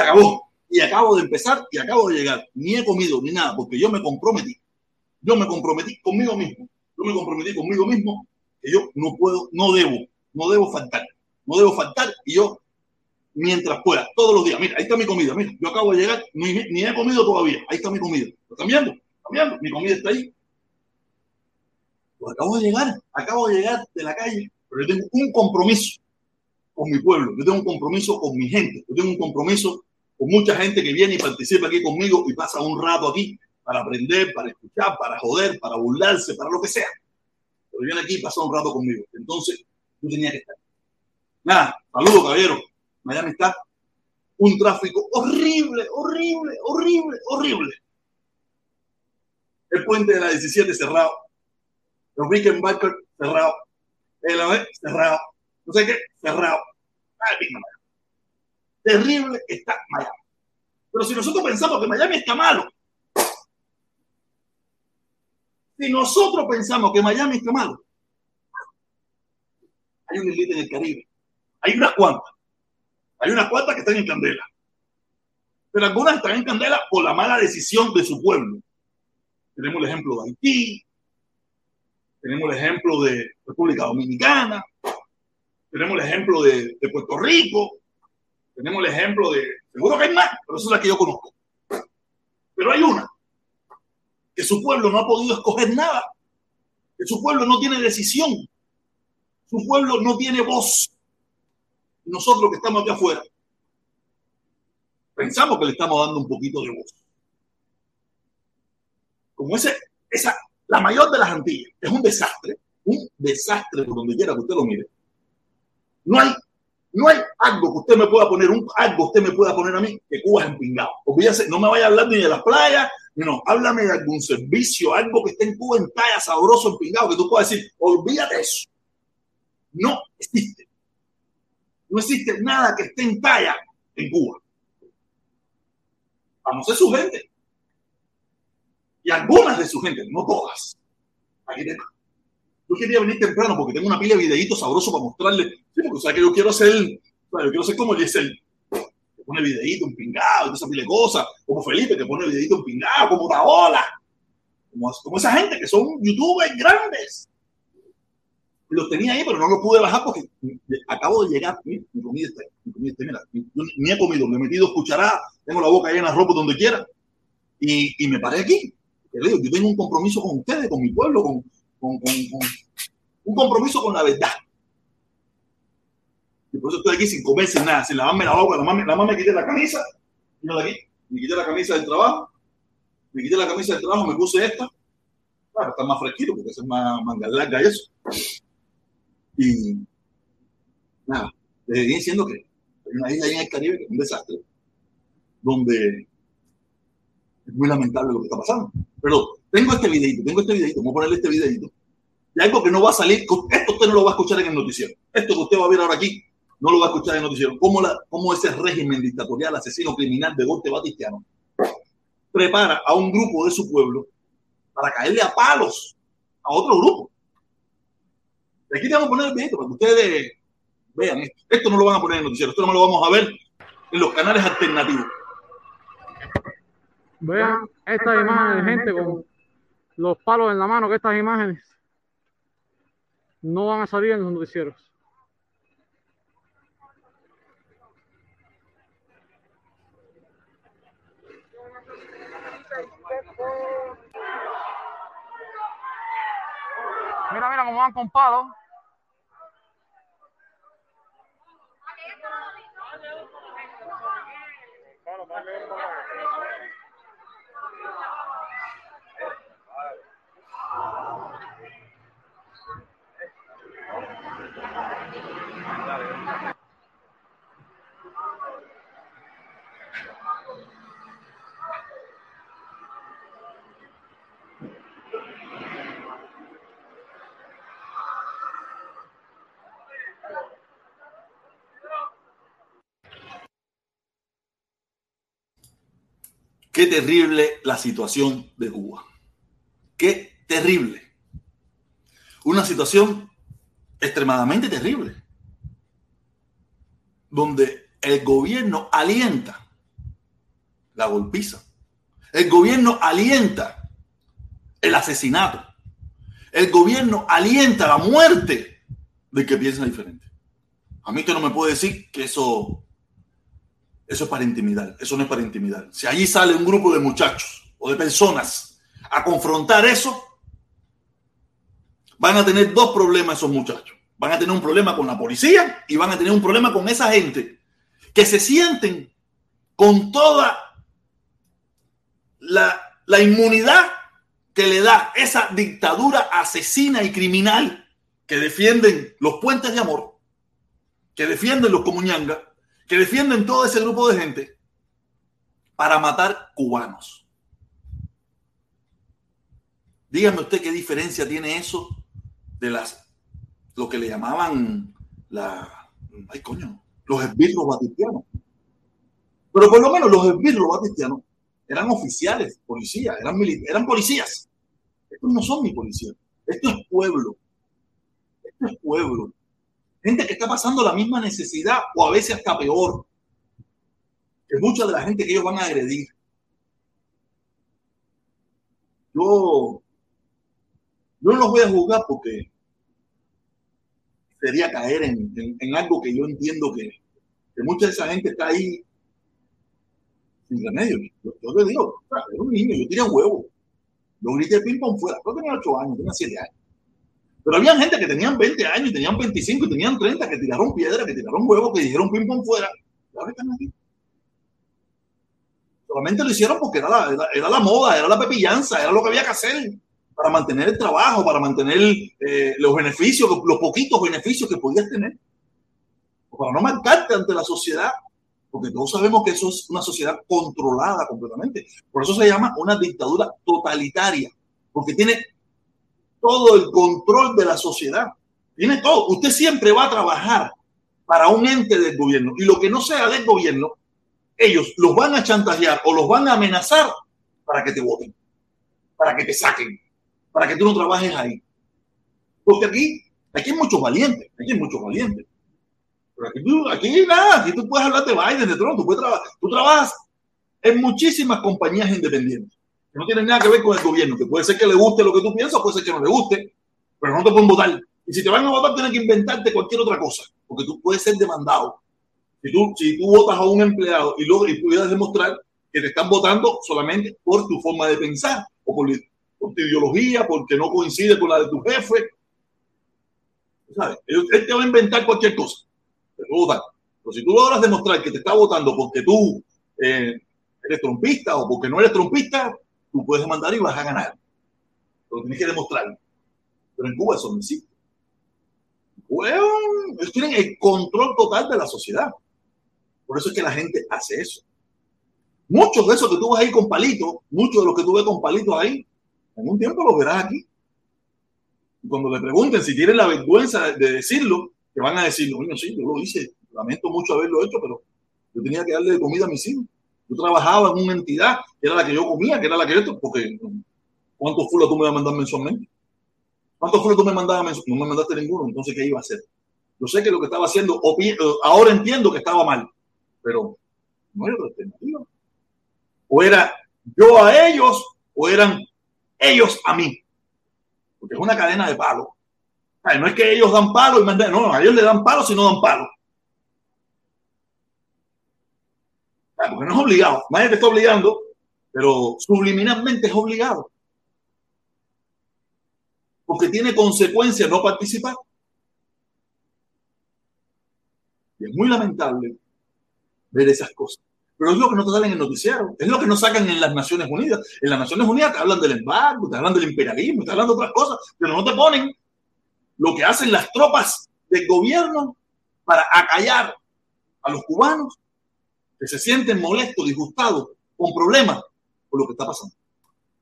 Acabó. Y acabo de empezar y acabo de llegar. Ni he comido ni nada, porque yo me comprometí. Yo me comprometí conmigo mismo. Yo me comprometí conmigo mismo que yo no puedo, no debo, no debo faltar. No debo faltar y yo, mientras pueda, todos los días. Mira, ahí está mi comida. Mira, yo acabo de llegar, ni, ni he comido todavía. Ahí está mi comida. ¿Lo están. Mi comida está ahí. Pues acabo de llegar, acabo de llegar de la calle, pero yo tengo un compromiso con mi pueblo, yo tengo un compromiso con mi gente, yo tengo un compromiso con mucha gente que viene y participa aquí conmigo y pasa un rato aquí para aprender, para escuchar, para joder, para burlarse, para lo que sea. Pero viene aquí y pasa un rato conmigo. Entonces, yo tenía que estar. Nada, saludos, caballero. Miami está un tráfico horrible, horrible, horrible, horrible. El puente de la 17 cerrado. Los Rickenbacker cerrado. El AVE cerrado. No sé qué, cerrado. Ay, terrible está Miami. Pero si nosotros pensamos que Miami está malo, si nosotros pensamos que Miami está malo, hay una élite en el Caribe. Hay unas cuantas. Hay unas cuantas que están en candela. Pero algunas están en candela por la mala decisión de su pueblo. Tenemos el ejemplo de Haití, tenemos el ejemplo de República Dominicana, tenemos el ejemplo de Puerto Rico, tenemos el ejemplo de, seguro que hay más, pero esa es la que yo conozco. Pero hay una, que su pueblo no ha podido escoger nada, que su pueblo no tiene decisión, su pueblo no tiene voz. Nosotros que estamos aquí afuera, pensamos que le estamos dando un poquito de voz. Como ese, esa, la mayor de las Antillas, es un desastre, un desastre por donde quiera que usted lo mire. No hay no hay algo que usted me pueda poner, un algo usted me pueda poner a mí que Cuba es empingado. Olvídese, no me vaya a hablar ni de las playas, no, háblame de algún servicio, algo que esté en Cuba en talla, sabroso, empingado, que tú puedas decir, olvídate eso. No existe. No existe nada que esté en talla en Cuba. A ser su gente. Y algunas de su gente, no todas. Aquí tengo. Yo quería venir temprano porque tengo una pila de videitos sabrosos para mostrarle. Sí, porque o sea que yo quiero hacer, yo quiero ser como el que pone videito, un pingado, esa pila de cosas, como Felipe que pone videito, un pingado, como Taola, como, esa gente que son youtubers grandes. Los tenía ahí, pero no los pude bajar porque acabo de llegar. Mi, mi comida está ahí, mi comida está mira, yo ni he comido, me he metido cucharadas, tengo la boca llena de ropa donde quiera. Y, y me paré aquí. Yo tengo un compromiso con ustedes, con mi pueblo, con, un compromiso con la verdad. Y por eso estoy aquí sin comer, sin nada, sin lavarme la boca. La la mamá me quité la camisa, de aquí, me quité la camisa del trabajo, me quité la camisa del trabajo, me puse esta. Claro, está más fresquito porque es más manga larga y eso. Y nada, les venía diciendo que hay una isla ahí en el Caribe que es un desastre, donde es muy lamentable lo que está pasando. Pero tengo este videito, tengo este videito, vamos a ponerle este videito. Y algo que no va a salir, esto usted no lo va a escuchar en el noticiero. Esto que usted va a ver ahora aquí, no lo va a escuchar en el noticiero. ¿Cómo, cómo ese régimen dictatorial, asesino criminal de Gorte Batistiano prepara a un grupo de su pueblo para caerle a palos a otro grupo? Y aquí te vamos a poner el videito para que ustedes vean esto. Esto no lo van a poner en el noticiero, esto no lo vamos a ver en los canales alternativos. Vean esta imagen de gente con los palos en la mano que estas imágenes no van a salir en los noticieros. Mira, mira cómo van con Qué terrible la situación de Cuba. Qué terrible. Una situación extremadamente terrible. Donde el gobierno alienta la golpiza. El gobierno alienta el asesinato. El gobierno alienta la muerte de que piensa diferente. A mí usted no me puede decir que eso, eso es para intimidar. Eso no es para intimidar. Si allí sale un grupo de muchachos o de personas a confrontar eso, van a tener dos problemas esos muchachos. Van a tener un problema con la policía y van a tener un problema con esa gente que se sienten con toda la, la inmunidad que le da esa dictadura asesina y criminal que defienden los puentes de amor, que defienden los comuñangas, que defienden todo ese grupo de gente para matar cubanos. Dígame usted qué diferencia tiene eso de las lo que le llamaban la ay coño, los esbirros batistianos. Pero por lo menos los esbirros batistianos eran oficiales, policías, eran, eran policías. Estos no son mi policías. Esto es pueblo. Esto es pueblo. Gente que está pasando la misma necesidad o a veces hasta peor que mucha de la gente que ellos van a agredir. Yo, yo no los voy a juzgar porque sería caer en, algo que yo entiendo que, que, mucha de esa gente está ahí sin remedio. Yo, te digo, era un niño, yo tenía un huevo. Yo grité ping pong fuera. Yo tenía 8 años, tenía 7 años. Pero había gente que tenían 20 años, tenían 25 y tenían 30 que tiraron piedra, que tiraron huevos, que dijeron ping pong fuera. Solamente lo hicieron porque era la, era, la moda, era la pepillanza, era lo que había que hacer para mantener el trabajo, para mantener eh, los beneficios, los, poquitos beneficios que podías tener. Para no marcarte ante la sociedad porque todos sabemos que eso es una sociedad controlada completamente. Por eso se llama una dictadura totalitaria, porque tiene todo el control de la sociedad. Tiene todo. Usted siempre va a trabajar para un ente del gobierno y lo que no sea del gobierno, ellos los van a chantajear o los van a amenazar para que te voten, para que te saquen, para que tú no trabajes ahí. Porque aquí, aquí hay muchos valientes, aquí hay muchos valientes. Pero aquí, tú, aquí nada, aquí tú puedes hablar de Biden, de Trump, tú, puedes trabajar, tú trabajas en muchísimas compañías independientes no tienen nada que ver con el gobierno, que puede ser que le guste lo que tú piensas, puede ser que no le guste, pero no te pueden votar. Y si te van a votar, tienen que inventarte cualquier otra cosa, porque tú puedes ser demandado. Si tú, si tú votas a un empleado y luego y pudieras demostrar que te están votando solamente por tu forma de pensar o por, tu ideología, porque no coincide con la de tu jefe, ¿sabes? Él te va a inventar cualquier cosa pero si tú logras demostrar que te está votando porque tú eh, eres trompista o porque no eres trompista, tú puedes demandar y vas a ganar. Pero tienes que demostrarlo. Pero en Cuba eso no existe. Bueno, ellos tienen el control total de la sociedad. Por eso es que la gente hace eso. Muchos de esos que tú vas ahí con palitos, muchos de los que tú ves con palitos ahí, en un tiempo los verás aquí. Y cuando le pregunten si tienen la vergüenza de decirlo, que van a decir, bueno, sí, yo lo hice, lamento mucho haberlo hecho, pero yo tenía que darle comida a mis hijos. Yo trabajaba en una entidad que era la que yo comía, que era la que yo, porque ¿cuántos fulos tú me vas a mandar mensualmente? ¿Cuántos fulos tú me mandabas mensualmente? No me mandaste ninguno, entonces ¿qué iba a hacer? Yo sé que lo que estaba haciendo, eh, ahora entiendo que estaba mal, pero no otra alternativa. O era yo a ellos, o eran ellos a mí. Porque es una cadena de palos no es que ellos dan palo y mandan, no, a ellos le dan palo si no dan palo. Porque no es obligado. Nadie te está obligando, pero subliminalmente es obligado. Porque tiene consecuencias no participar. Y es muy lamentable ver esas cosas. Pero es lo que no te sale en el noticiero, es lo que no sacan en las Naciones Unidas. En las Naciones Unidas te hablan del embargo, te hablan del imperialismo, te hablan de otras cosas, pero no te ponen lo que hacen las tropas del gobierno para acallar a los cubanos que se sienten molestos, disgustados, con problemas por lo que está pasando.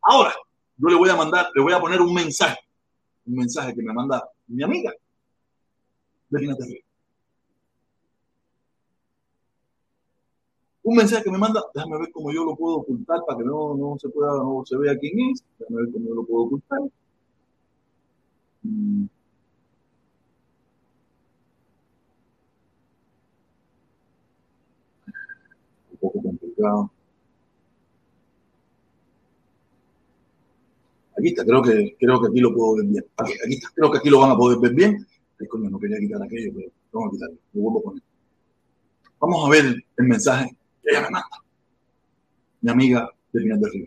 Ahora, yo le voy a mandar, le voy a poner un mensaje, un mensaje que me manda mi amiga de un mensaje que me manda, déjame ver cómo yo lo puedo ocultar para que no, no se pueda, no se vea quién es, déjame ver cómo yo lo puedo ocultar. Mm. Poco complicado. Aquí está, creo que, creo que aquí lo puedo ver bien. Aquí, está, creo que aquí lo van a poder ver bien. Ay, coño, no quería quitar aquello, pero vamos a quitarlo. Lo vuelvo a poner. Vamos a ver el mensaje que ella me manda. Mi amiga de Pinar del Río.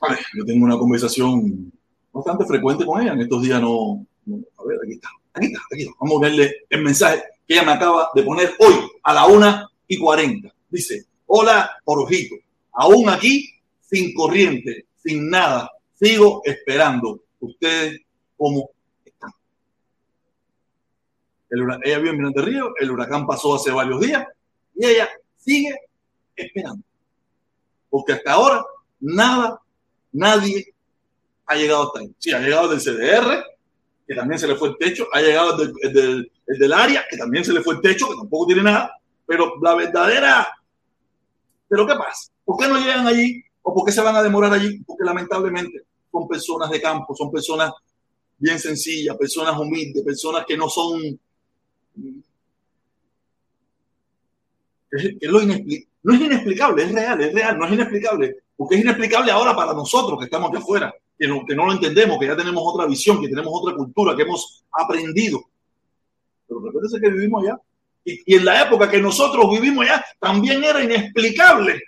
Vale, yo tengo una conversación bastante frecuente con ella. En estos días no, a ver, aquí está. Aquí está, aquí está. Vamos a verle el mensaje que ella me acaba de poner hoy a la una y cuarenta. Dice, hola, Orojito aún aquí, sin corriente, sin nada, sigo esperando. Ustedes, ¿cómo están? ella vive en Mirante Río, el huracán pasó hace varios días y ella sigue esperando. Porque hasta ahora nada, nadie ha llegado hasta ahí. Sí, ha llegado del CDR, que también se le fue el techo, ha llegado el del, del área, que también se le fue el techo, que tampoco tiene nada, pero la verdadera... ¿Pero qué pasa? ¿Por qué no llegan allí? ¿O por qué se van a demorar allí? Porque lamentablemente son personas de campo, son personas bien sencillas, personas humildes, personas que no son... Es, lo no es inexplicable, es real, es real, no es inexplicable, porque es inexplicable ahora para nosotros que estamos aquí afuera, que no, que no lo entendemos, que ya tenemos otra visión, que tenemos otra cultura, que hemos aprendido. Pero recuérdense que vivimos allá. Y, en la época que nosotros vivimos allá, también era inexplicable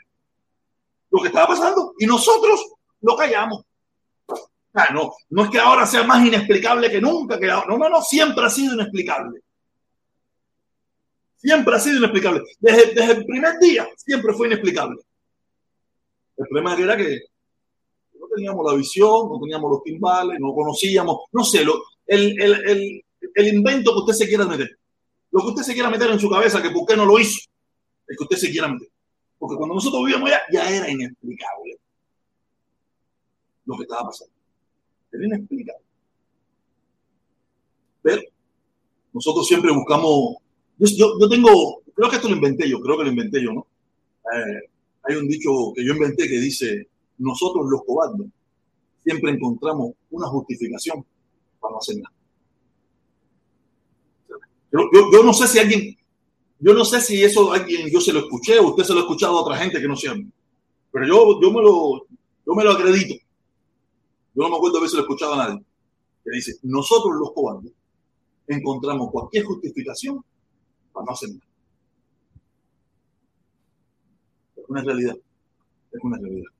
lo que estaba pasando y nosotros lo callamos. no, no es que ahora sea más inexplicable que nunca, que no, no, no, siempre ha sido inexplicable. Siempre ha sido inexplicable. Desde, desde el primer día siempre fue inexplicable. El problema era que teníamos la visión, no teníamos los timbales, no conocíamos, no sé, lo, el, el, el, el, invento que usted se quiera meter. Lo que usted se quiera meter en su cabeza, que por qué no lo hizo, el que usted se quiera meter. Porque cuando nosotros vivíamos allá, ya era inexplicable lo que estaba pasando. Era inexplicable. Pero nosotros siempre buscamos. Yo, yo, tengo, creo que esto lo inventé yo, creo que lo inventé yo, ¿no? Eh, hay un dicho que yo inventé que dice: nosotros los cobardes siempre encontramos una justificación para no hacer nada. Yo, no sé si alguien yo no sé si eso alguien, yo se lo escuché usted se lo ha escuchado a otra gente que no sea Pero yo, yo, me lo, yo me lo acredito. Yo no me acuerdo de haberse lo escuchado a nadie. Que dice, nosotros los cobardes encontramos cualquier justificación para no hacer nada. Es una realidad. Es una realidad.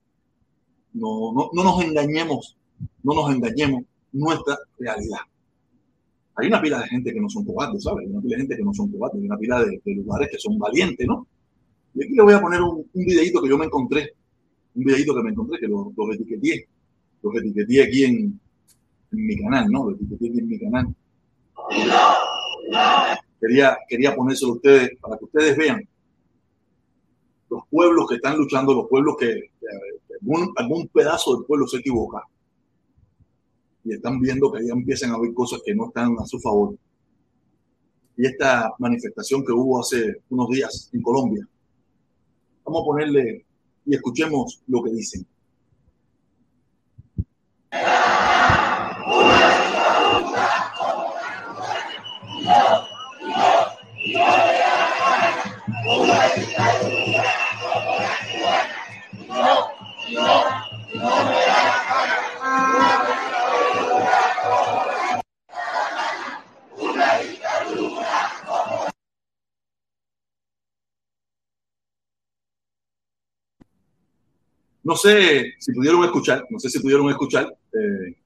No, no, no nos engañemos, no nos engañemos nuestra realidad hay una pila de gente que no son cobardes, ¿sabes? Hay una pila de gente que no son cobardes, hay una pila de, lugares que son valientes, ¿no? Y aquí le voy a poner un, un videito que yo me encontré, un videito que me encontré, que lo, lo etiqueté, lo etiqueté aquí en, en, mi canal, ¿no? Lo etiqueté aquí en mi canal. Quería, quería ponérselo a ustedes para que ustedes vean los pueblos que están luchando, los pueblos que, que algún, pedazo del pueblo se equivoca. Y están viendo que ahí empiezan a haber cosas que no están a su favor. Y esta manifestación que hubo hace unos días en Colombia, vamos a ponerle y escuchemos lo que dicen. No sé si pudieron escuchar, no sé si pudieron escuchar eh,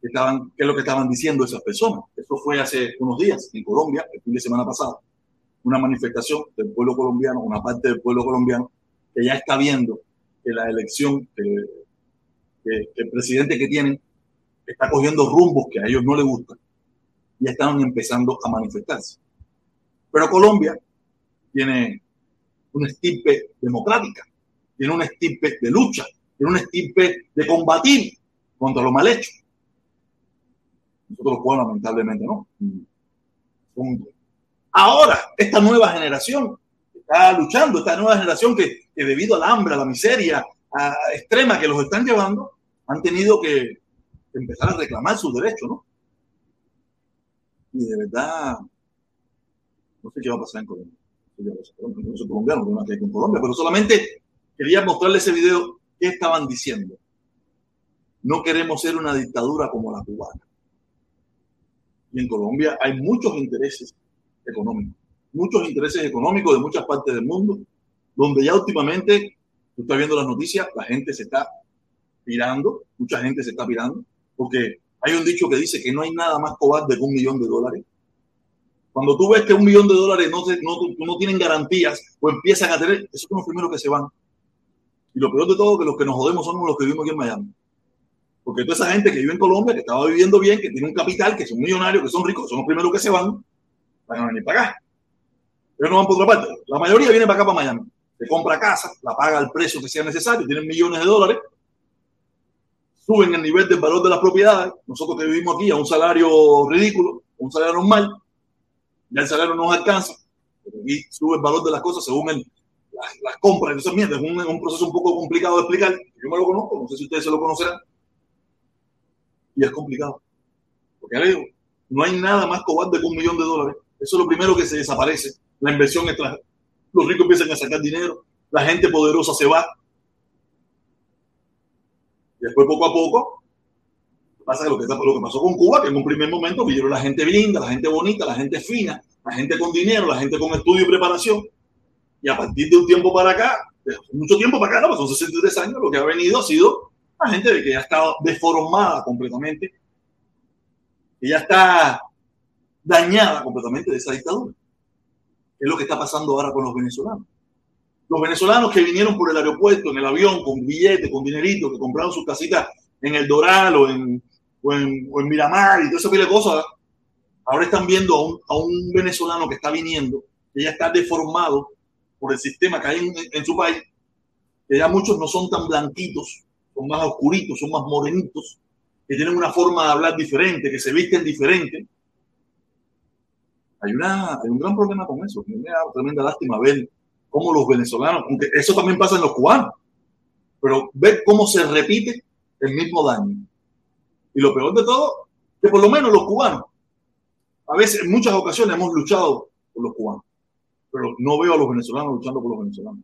qué, es lo que estaban diciendo esas personas. Eso fue hace unos días en Colombia, el fin de semana pasado. Una manifestación del pueblo colombiano, una parte del pueblo colombiano, que ya está viendo que la elección, que, que, el presidente que tienen está cogiendo rumbos que a ellos no les gustan y están empezando a manifestarse. Pero Colombia tiene una estirpe democrática tiene un estirpe de lucha, tiene un estirpe de combatir contra lo mal hecho. Nosotros los pueblos lamentablemente no. Ahora, esta nueva generación está luchando, esta nueva generación que, debido al hambre, a la miseria extrema que los están llevando, han tenido que empezar a reclamar sus derechos, ¿no? Y de verdad, no sé qué va a pasar en Colombia. No soy colombiano, no que en Colombia, pero solamente quería mostrarle ese video que estaban diciendo. No queremos ser una dictadura como la cubana. Y en Colombia hay muchos intereses económicos, muchos intereses económicos de muchas partes del mundo, donde ya últimamente, tú estás viendo las noticias, la gente se está pirando, mucha gente se está pirando, porque hay un dicho que dice que no hay nada más cobarde que un millón de dólares. Cuando tú ves que un millón de dólares no, no, no tienen garantías o empiezan a tener, esos son los primeros que se van. Y lo peor de todo, que los que nos jodemos somos los que vivimos aquí en Miami. Porque toda esa gente que vive en Colombia, que estaba viviendo bien, que tiene un capital, que son millonarios, que son ricos, son los primeros que se van, van a venir para acá. Ellos no van por otra parte. La mayoría viene para acá, para Miami. Se compra casa, la paga al precio que sea necesario, tienen millones de dólares, suben el nivel del valor de las propiedades. Nosotros que vivimos aquí a un salario ridículo, un salario normal, ya el salario no nos alcanza. Aquí sube el valor de las cosas según las, compras. Entonces, mierda, es un, un proceso un poco complicado de explicar. Yo me lo conozco, no sé si ustedes se lo conocerán y es complicado. Porque digo, no hay nada más cobarde que un millón de dólares. Eso es lo primero que se desaparece. La inversión extranjera. Los ricos empiezan a sacar dinero, la gente poderosa se va. Después, poco a poco, pasa lo que, lo que pasó con Cuba, que en un primer momento vieron la gente linda, la gente bonita, la gente fina, la gente con dinero, la gente con estudio y preparación. Y a partir de un tiempo para acá, mucho tiempo para acá, no, son 63 años, lo que ha venido ha sido gente de que ya está deformada completamente, que ya está dañada completamente de esa dictadura. Es lo que está pasando ahora con los venezolanos. Los venezolanos que vinieron por el aeropuerto, en el avión, con billetes, con dinerito, que compraron sus casitas en el Doral o en, o en, Miramar y todo ese de cosas, ahora están viendo a un, a un, venezolano que está viniendo, que ya está deformado por el sistema que hay en, en su país, que ya muchos no son tan blanquitos son más oscuritos, son más morenitos, que tienen una forma de hablar diferente, que se visten diferente. Hay, una, hay un gran problema con eso. Me da tremenda lástima ver cómo los venezolanos, aunque eso también pasa en los cubanos, pero ver cómo se repite el mismo daño. Y lo peor de todo, que por lo menos los cubanos, a veces, en muchas ocasiones hemos luchado por los cubanos, pero no veo a los venezolanos luchando por los venezolanos.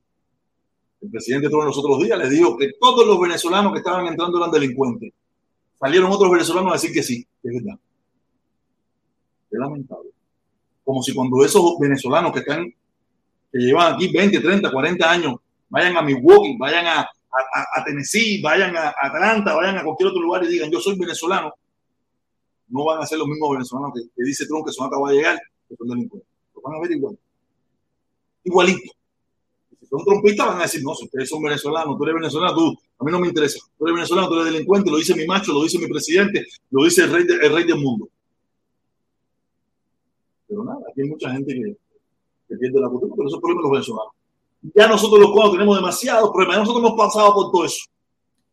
El presidente todos los otros días les dijo que todos los venezolanos que estaban entrando eran delincuentes. Salieron otros venezolanos a decir que sí, es verdad. Es lamentable. Como si cuando esos venezolanos que están, que llevan aquí 20, 30, 40 años, vayan a Milwaukee, vayan a, a, Tennessee, vayan a Atlanta, vayan a cualquier otro lugar y digan yo soy venezolano, no van a ser los mismos venezolanos que, dice Trump que son acaba de llegar, que son delincuentes. Lo van a ver igual. Igualito son trompistas, van a decir, no, si ustedes son venezolanos, tú eres venezolano, tú, a mí no me interesa. Tú eres venezolano, tú eres delincuente, lo dice mi macho, lo dice mi presidente, lo dice el rey, el rey del mundo. Pero nada, aquí hay mucha gente que, que pierde la cultura, pero eso es problema de los venezolanos. Ya nosotros los cubanos tenemos demasiados problemas, ya nosotros hemos pasado por todo eso.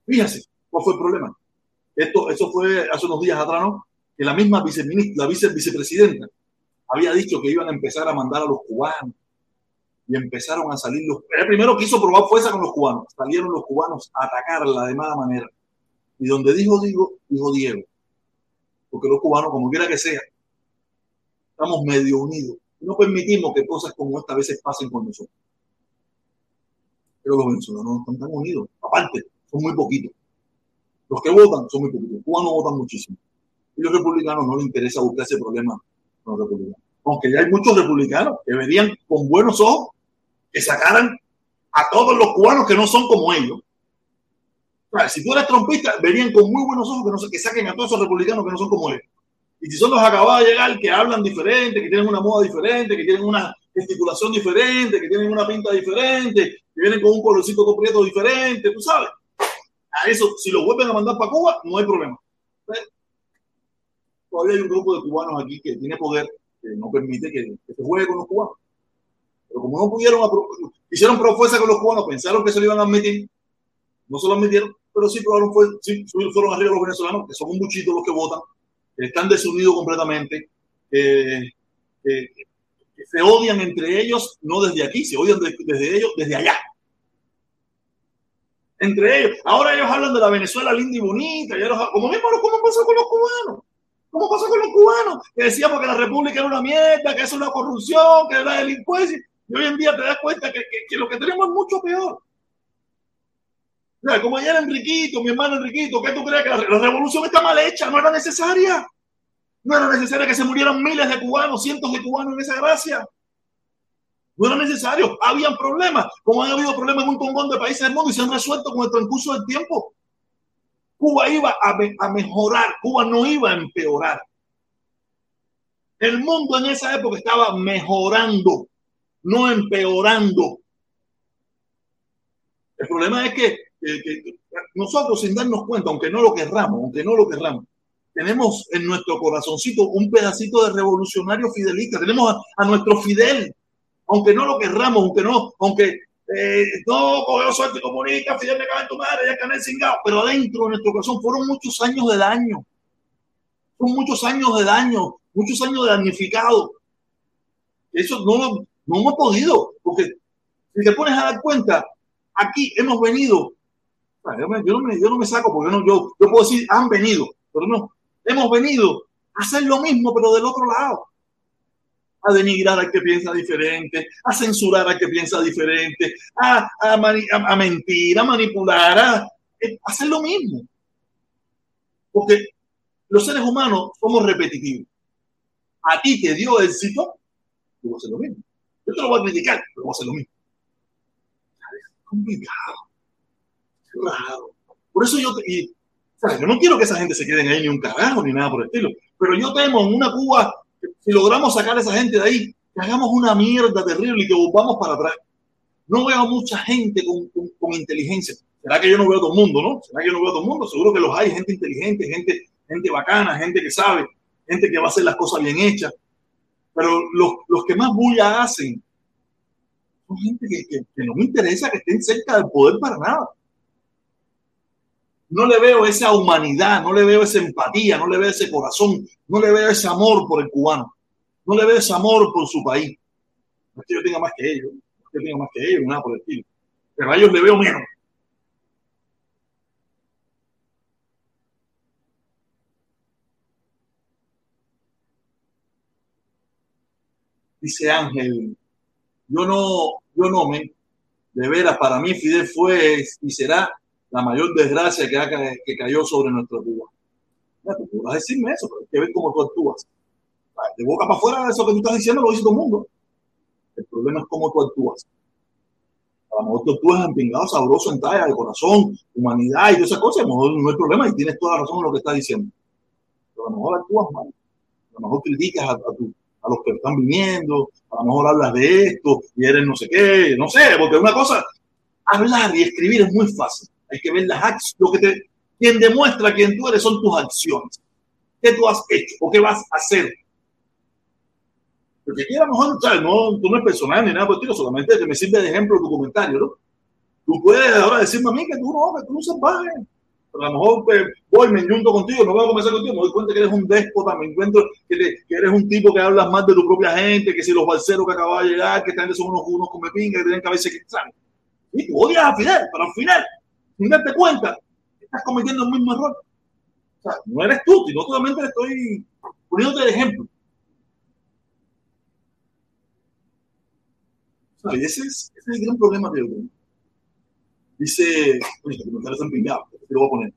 Fíjense, ¿cuál fue el problema? Esto, eso fue hace unos días atrás, ¿no? Que la misma viceministra, la vice, vicepresidenta había dicho que iban a empezar a mandar a los cubanos y empezaron a salir los... El primero quiso probar fuerza con los cubanos. Salieron los cubanos a atacarla de mala manera. Y donde dijo digo, dijo Diego. Porque los cubanos, como quiera que sea, estamos medio unidos. No permitimos que cosas como esta veces pasen con nosotros. Pero los venezolanos no están tan unidos. Aparte, son muy poquitos. Los que votan son muy poquitos. Los cubanos votan muchísimo. Y los republicanos no les interesa buscar ese problema con los republicanos. Aunque ya hay muchos republicanos que verían con buenos ojos que sacaran a todos los cubanos que no son como ellos. si tú eres trompista, verían con muy buenos ojos que, no, que saquen a todos esos republicanos que no son como ellos. Y si son los acabados de llegar, que hablan diferente, que tienen una moda diferente, que tienen una gesticulación diferente, que tienen una pinta diferente, que vienen con un colorcito todo prieto diferente, tú sabes. A eso, si lo vuelven a mandar para Cuba, no hay problema. Todavía hay un grupo de cubanos aquí que tiene poder, que no permite que, que se juegue con los cubanos. Pero como no pudieron, hicieron propuesta con los cubanos, pensaron que se lo iban a admitir, no se lo admitieron, pero sí, probaron, fueron arriba los venezolanos, que son un muchito los que votan, están desunidos completamente, se odian entre ellos, no desde aquí, se odian desde ellos, desde allá. Entre ellos. Ahora ellos hablan de la Venezuela linda y bonita, como mismo como pasó con los cubanos. ¿Cómo pasó con los cubanos? Que decíamos que la república era una mierda, que es una corrupción, que era delincuencia. Y hoy en día te das cuenta que, lo que tenemos es mucho peor como era Enriquito, mi hermano Enriquito, ¿qué tú crees que la, revolución está mal hecha? No era necesaria. No era necesaria que se murieran miles de cubanos, cientos de cubanos en esa gracia. No era necesario. Habían problemas, como han habido problemas en un congón de países del mundo y se han resuelto con el transcurso del tiempo. Cuba iba a mejorar, Cuba no iba a empeorar. El mundo en esa época estaba mejorando, no empeorando. El problema es que nosotros sin darnos cuenta, aunque no lo querramos, aunque no lo querramos, tenemos en nuestro corazoncito un pedacito de revolucionario fidelista, tenemos a, nuestro Fidel, aunque no lo querramos, aunque no, aunque eh, no cogió suerte comunista, Fidel me cae en tu madre, ya canal cingado, pero adentro de nuestro corazón fueron muchos años de daño, son muchos años de daño, muchos años de damnificado. Eso no, no hemos podido, porque si te pones a dar cuenta, aquí hemos venido yo, no me, yo no me saco porque no, yo, yo puedo decir, han venido, pero no, hemos venido a hacer lo mismo, pero del otro lado. A denigrar al que piensa diferente, a censurar al que piensa diferente, a, a, a, mentir, a manipular, a, hacer lo mismo. Porque los seres humanos somos repetitivos. A ti te dio éxito, yo voy a hacer lo mismo. Yo te lo voy a criticar, pero voy a hacer lo mismo. Es complicado raro. Por eso yo, y, yo no quiero que esa gente se quede ahí ni un carajo ni nada por el estilo, pero yo temo una Cuba, si logramos sacar a esa gente de ahí, que hagamos una mierda terrible y que volvamos para atrás. No veo mucha gente con, con, inteligencia. ¿Será que yo no veo a todo el mundo, no? ¿Será que yo no veo a todo el mundo? Seguro que los hay, gente inteligente, gente, gente bacana, gente que sabe, gente que va a hacer las cosas bien hechas. Pero los, los que más bulla hacen son gente que, que, que no me interesa que estén cerca del poder para nada no le veo esa humanidad, no le veo esa empatía, no le veo ese corazón, no le veo ese amor por el cubano, no le veo ese amor por su país. No es que yo tenga más que ellos, no es que yo tenga más que ellos, nada por el estilo. Pero a ellos le veo menos. Dice Ángel, yo no, yo no me, de veras, para mí Fidel fue y será la mayor desgracia que, que cayó sobre nuestro Cuba. tú vas a decirme eso, pero hay que ver cómo tú actúas. De boca para afuera, eso que tú estás diciendo lo dice todo el mundo. El problema es cómo tú actúas. A lo mejor tú actúas empingado, sabroso, en talla, de corazón, humanidad y todas esas cosas. A lo mejor no hay problema y tienes toda la razón en lo que estás diciendo. Pero a lo mejor actúas mal. A lo mejor criticas a, a los que están viniendo, a lo mejor hablas de esto y eres no sé qué, no sé, porque una cosa, hablar y escribir es muy fácil hay que ver las acciones. Lo que te, quien demuestra quién tú eres son tus acciones. ¿Qué tú has hecho o qué vas a hacer? Porque a lo mejor. No, tú no es personal ni nada por solamente que me sirve de ejemplo tu comentario, ¿no? Tú puedes ahora decirme a mí que tú no, que tú no salvaje. Pero a lo mejor pues, voy, me junto contigo, no voy a comenzar contigo, me doy cuenta que eres un déspota, me encuentro que, eres un tipo que hablas más de tu propia gente, que si los balseros que acaban de llegar, que están son unos, unos come pinga, que tienen cabeza que ¿sabes? Y tú odias a Fidel, pero al final sin darte cuenta, estás cometiendo el mismo error. O sea, no eres tú, sino solamente estoy poniéndote de ejemplo. O ese, es, ese es el gran problema que yo tengo. Dice, oye, me están lo voy a poner.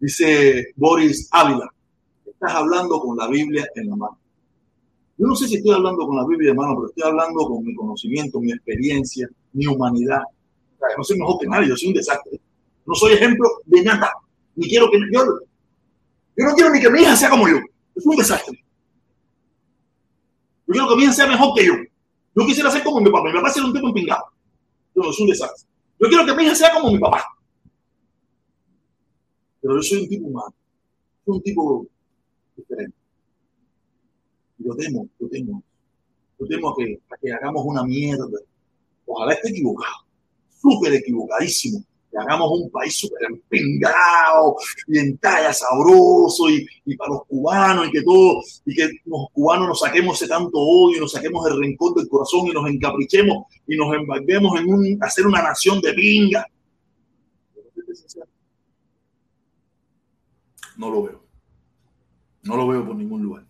Dice Boris Ávila, estás hablando con la Biblia en la mano. Yo no sé si estoy hablando con la Biblia en la mano, pero estoy hablando con mi conocimiento, mi experiencia, mi humanidad, no soy mejor que nadie, yo soy un desastre. No soy ejemplo de nada. Ni quiero que yo, yo no quiero ni que mi hija sea como yo. Es un desastre. Yo quiero que mi hija sea mejor que yo. Yo quisiera ser como mi papá. Mi papá era un tipo empingado. No, es un desastre. Yo quiero que mi hija sea como mi papá. Pero yo soy un tipo humano. Soy un tipo diferente. Yo temo, yo temo. Yo temo a que, a que hagamos una mierda. Ojalá esté equivocado súper equivocadísimo. Que hagamos un país súper empingado y en talla sabroso y, y, para los cubanos y que todo, y que los cubanos nos saquemos ese tanto odio, nos saquemos el rencor del corazón y nos encaprichemos y nos embarguemos en un, hacer una nación de pinga. No lo veo. No lo veo por ningún lugar.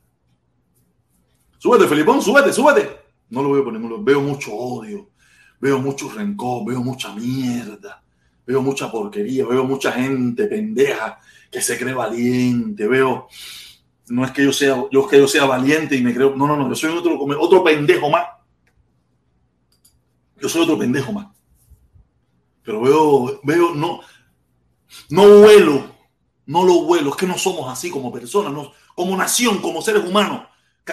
Súbete, Felipón, súbete, súbete. No lo veo por ningún lugar. Veo mucho odio, veo mucho rencor, veo mucha mierda veo mucha porquería, veo mucha gente pendeja que se cree valiente, veo, no es que yo sea, yo que yo sea valiente y me creo, no, no, no, yo soy otro, otro pendejo más. Yo soy otro pendejo más. Pero veo, veo, no, no vuelo, no lo vuelo, es que no somos así como personas, no, como nación, como seres humanos,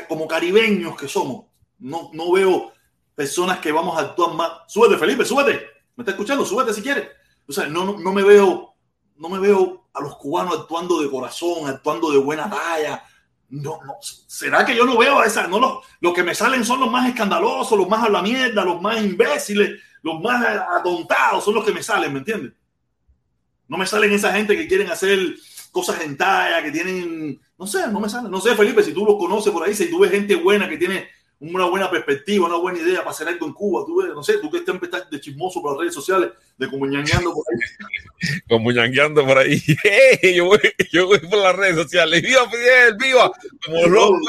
como caribeños que somos. No, no veo personas que vamos a actuar más. Súbete, Felipe, súbete. ¿Me está escuchando? Súbete si quieres. O sea, no, no, me veo, no me veo a los cubanos actuando de corazón, actuando de buena talla. No, no, ¿Será que yo no veo a esa? No, los, los que me salen son los más escandalosos, los más a la mierda, los más imbéciles, los más atontados, son los que me salen, ¿me entiendes? No me salen esa gente que quieren hacer cosas en talla, que tienen, no sé, no me salen. No sé, Felipe, si tú los conoces por ahí, si tú ves gente buena que tiene una buena perspectiva, una buena idea para hacer algo en Cuba. Tú ves, no sé, tú que estás de chismoso por las redes sociales, de comuñangueando por ahí. comuñangueando por ahí. yo, voy, yo voy por las redes sociales. ¡Viva Fidel! ¡Viva! Como loco.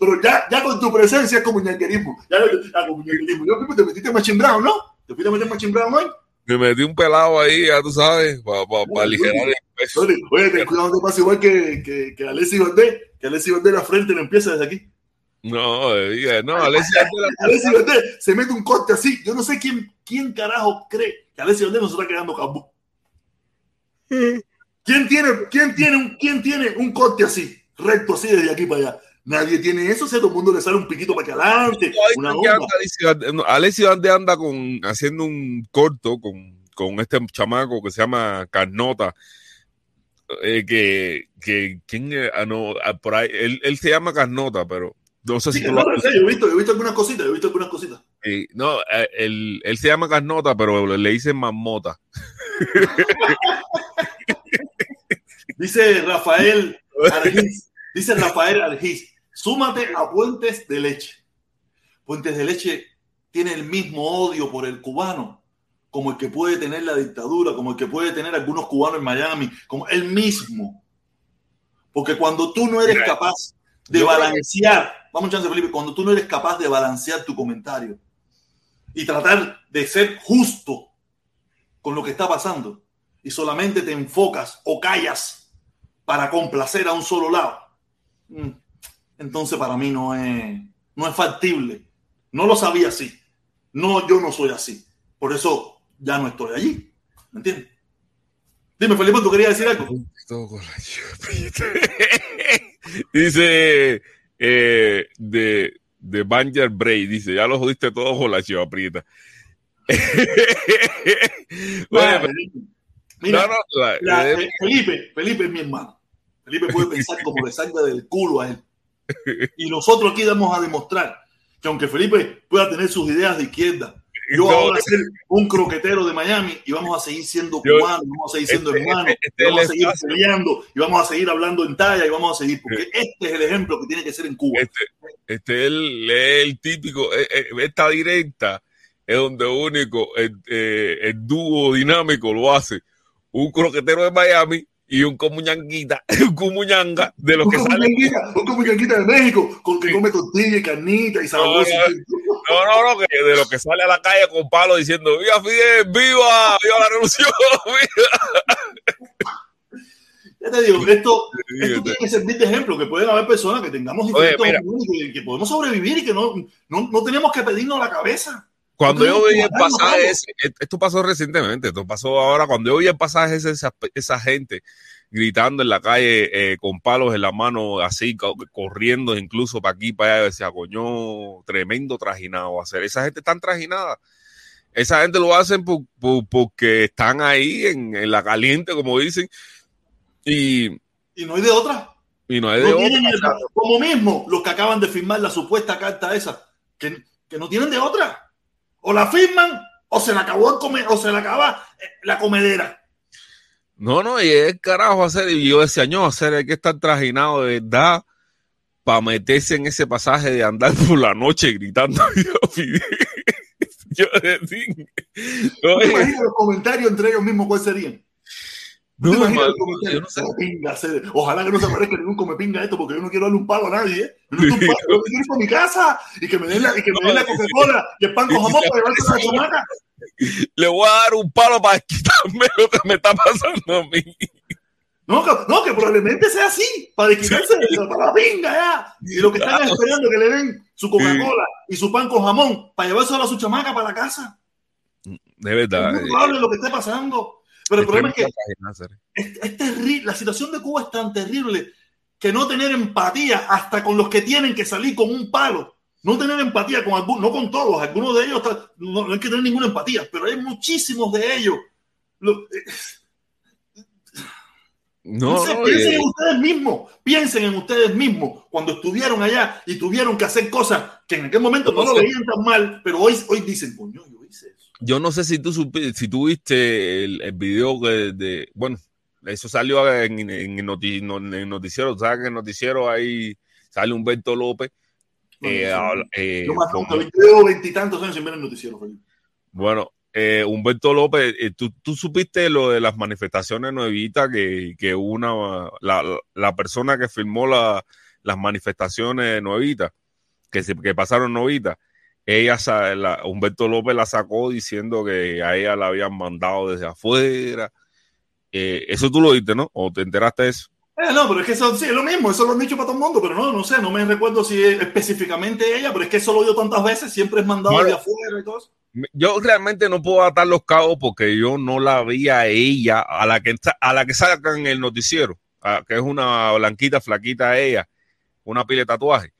pero ya, ya con tu presencia es comuñanguerismo. Ya, ya comuñanguerismo. Yo te metiste machimbrado, ¿no? ¿Te fuiste a meter machimbrado, no? Me metí un pelado ahí, ya tú sabes, para pa, pa aligerar el peso. Oye, ten cuidado, no pasa igual que, que, que Alessi Valdés, que Alessi Valdés la frente no empieza desde aquí. No, diga, no, Alessi Valdés se mete un corte así. Yo no sé quién, quién carajo cree que Alessi Valdés nos está quedando cabo. ¿Quién tiene, quién, tiene un, ¿Quién tiene un corte así, recto así desde aquí para allá? Nadie tiene eso, si a todo el mundo le sale un piquito para que adelante. Una Alessi Valdés anda con, haciendo un corto con, con este chamaco que se llama Carnota. Eh, que, que, ¿quién, ah, no, ah, por ahí, él, él se llama Carnota, pero no sé si sí, no, yo he visto, he visto algunas cositas, he visto algunas cositas. Sí, no, eh, él, él, se llama Carnota, pero le dicen Mamota. dice Rafael Argiz, dice Rafael Argiz, súmate a Puentes de Leche. Puentes de Leche tiene el mismo odio por el cubano como el que puede tener la dictadura, como el que puede tener algunos cubanos en Miami, como el mismo. Porque cuando tú no eres capaz de balancear Vamos, chance, Felipe, cuando tú no eres capaz de balancear tu comentario y tratar de ser justo con lo que está pasando y solamente te enfocas o callas para complacer a un solo lado, mm, entonces para mí no es, no es factible. No lo sabía así. No, yo no soy así. Por eso ya no estoy allí. ¿Me entiendes? Dime, Felipe, ¿tú querías decir algo? Dice eh, de, de Banger Bray. Dice, ya lo jodiste todo con la chiva prieta. Mira, Felipe, Felipe es mi hermano. Felipe puede pensar como de sangre del culo a él. Y nosotros aquí vamos a demostrar que aunque Felipe pueda tener sus ideas de izquierda, yo no, ahora ser un croquetero de Miami y vamos a seguir siendo cubanos, vamos a seguir siendo este, hermanos, este, este vamos a seguir peleando y vamos a seguir hablando en talla y vamos a seguir, porque este es el ejemplo que tiene que ser en Cuba. Este, es el, el típico, eh, eh, esta directa es donde único el, eh, el dúo dinámico lo hace. Un croquetero de Miami y un comuñanguita, un comuñanga de los que salen. Un comuñanguita de México, con que come tortilla y carnita y sabroso. No, no, no, que de los que sale a la calle con palo diciendo ¡Viva Fidel! ¡Viva! ¡Viva la revolución! ¡Viva! Ya te digo, esto, esto tiene que servir de ejemplo, que pueden haber personas que tengamos diferentes opiniones, que, que, podemos sobrevivir y que no, no, no tenemos que pedirnos la cabeza. Cuando yo vi el pasaje ese, esto pasó recientemente, esto pasó ahora, cuando yo vi el pasaje ese, esa, esa gente gritando en la calle eh, con palos en la mano, así, corriendo incluso para aquí, para allá, decía, coño, tremendo trajinado hacer. Esa gente tan trajinada. Esa gente lo hacen porque están ahí en, la caliente, como dicen. Y, y no hay de otra. Y no hay de otra. como mismo los que acaban de firmar la supuesta carta esa, que, que no tienen de otra o la firman o se le acabó el come, o se le acaba eh, la comedera. No, no, y es carajo hacer, y yo decía, no, hacer, hay que estar trajinado de verdad para meterse en ese pasaje de andar por la noche gritando. yo decía, no, imagino los comentarios entre ellos mismos cuáles serían. No, yo no sé. Pinga, Ojalá que no se aparezca ningún come pinga esto, porque yo no quiero darle un palo a nadie. ¿eh? Yo no quiero ir por mi casa y que me den la, y que me den la Coca-Cola y el pan con jamón para llevarse a la chamaca. Le voy a dar un palo para quitarme lo que me está pasando a mí. No que, no, que probablemente sea así, para quitarse para la pinga ya. Y lo que están esperando que le den su Coca-Cola y su pan con jamón para llevarse a su chamaca para la casa. De verdad. Es muy probable lo que esté pasando. Pero el problema es que es, es, terrible. La situación de Cuba es tan terrible que no tener empatía hasta con los que tienen que salir con un palo. No tener empatía con algunos, no con todos, algunos de ellos no, hay que tener ninguna empatía, pero hay muchísimos de ellos. Lo, no, piensen en ustedes mismos, piensen en ustedes mismos cuando estuvieron allá y tuvieron que hacer cosas que en aquel momento no, lo veían tan mal, pero hoy, hoy dicen, coño, yo hice. Yo no sé si tú si tú viste el, el video de, bueno, eso salió en, en, el noticiero, ¿sabes? En el noticiero ahí sale Humberto López. Eh, eh, yo más nunca, veintitantos años sin ver el noticiero, Felipe. Bueno, eh, Humberto López, eh, ¿tú, ¿tú, supiste lo de las manifestaciones nuevitas que, que una, la, la, persona que firmó la, las manifestaciones nuevitas, que, se, que pasaron novitas, ella, la, Humberto López la sacó diciendo que a ella la habían mandado desde afuera. Eh, eso tú lo viste, ¿no? ¿O te enteraste de eso? Eh, no, pero es que eso sí, es lo mismo, eso lo han dicho para todo el mundo, pero no, no sé, no me recuerdo si es específicamente ella, pero es que eso lo oído tantas veces, siempre es mandado de afuera y todo eso. Yo realmente no puedo atar los cabos porque yo no la vi a ella, a la que, a la que sacan el noticiero, que es una blanquita, flaquita ella, una pila de tatuaje.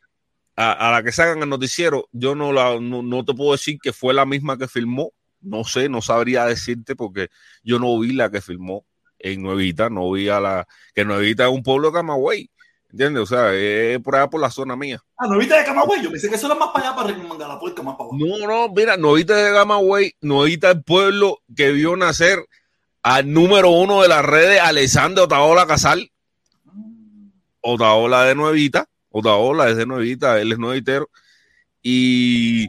A, la que sacan el noticiero, yo no, la, no, te puedo decir que fue la misma que filmó, no sé, no sabría decirte porque yo no vi la que filmó en Nuevita, no vi a la que Nuevita es un pueblo de Camagüey. ¿Entiendes? O sea, es por allá por la zona mía. Ah, Novita de Camagüey. Yo pensé que eso era más para allá, para recomendar la puerta, más para abajo. No, no, mira, Novita de Camagüey, Novita es el pueblo que vio nacer al número uno de las redes, Alessandro Otaola Casal. Otaola de Nuevita. Otaola es de Nuevita, él es nuevitero. Y,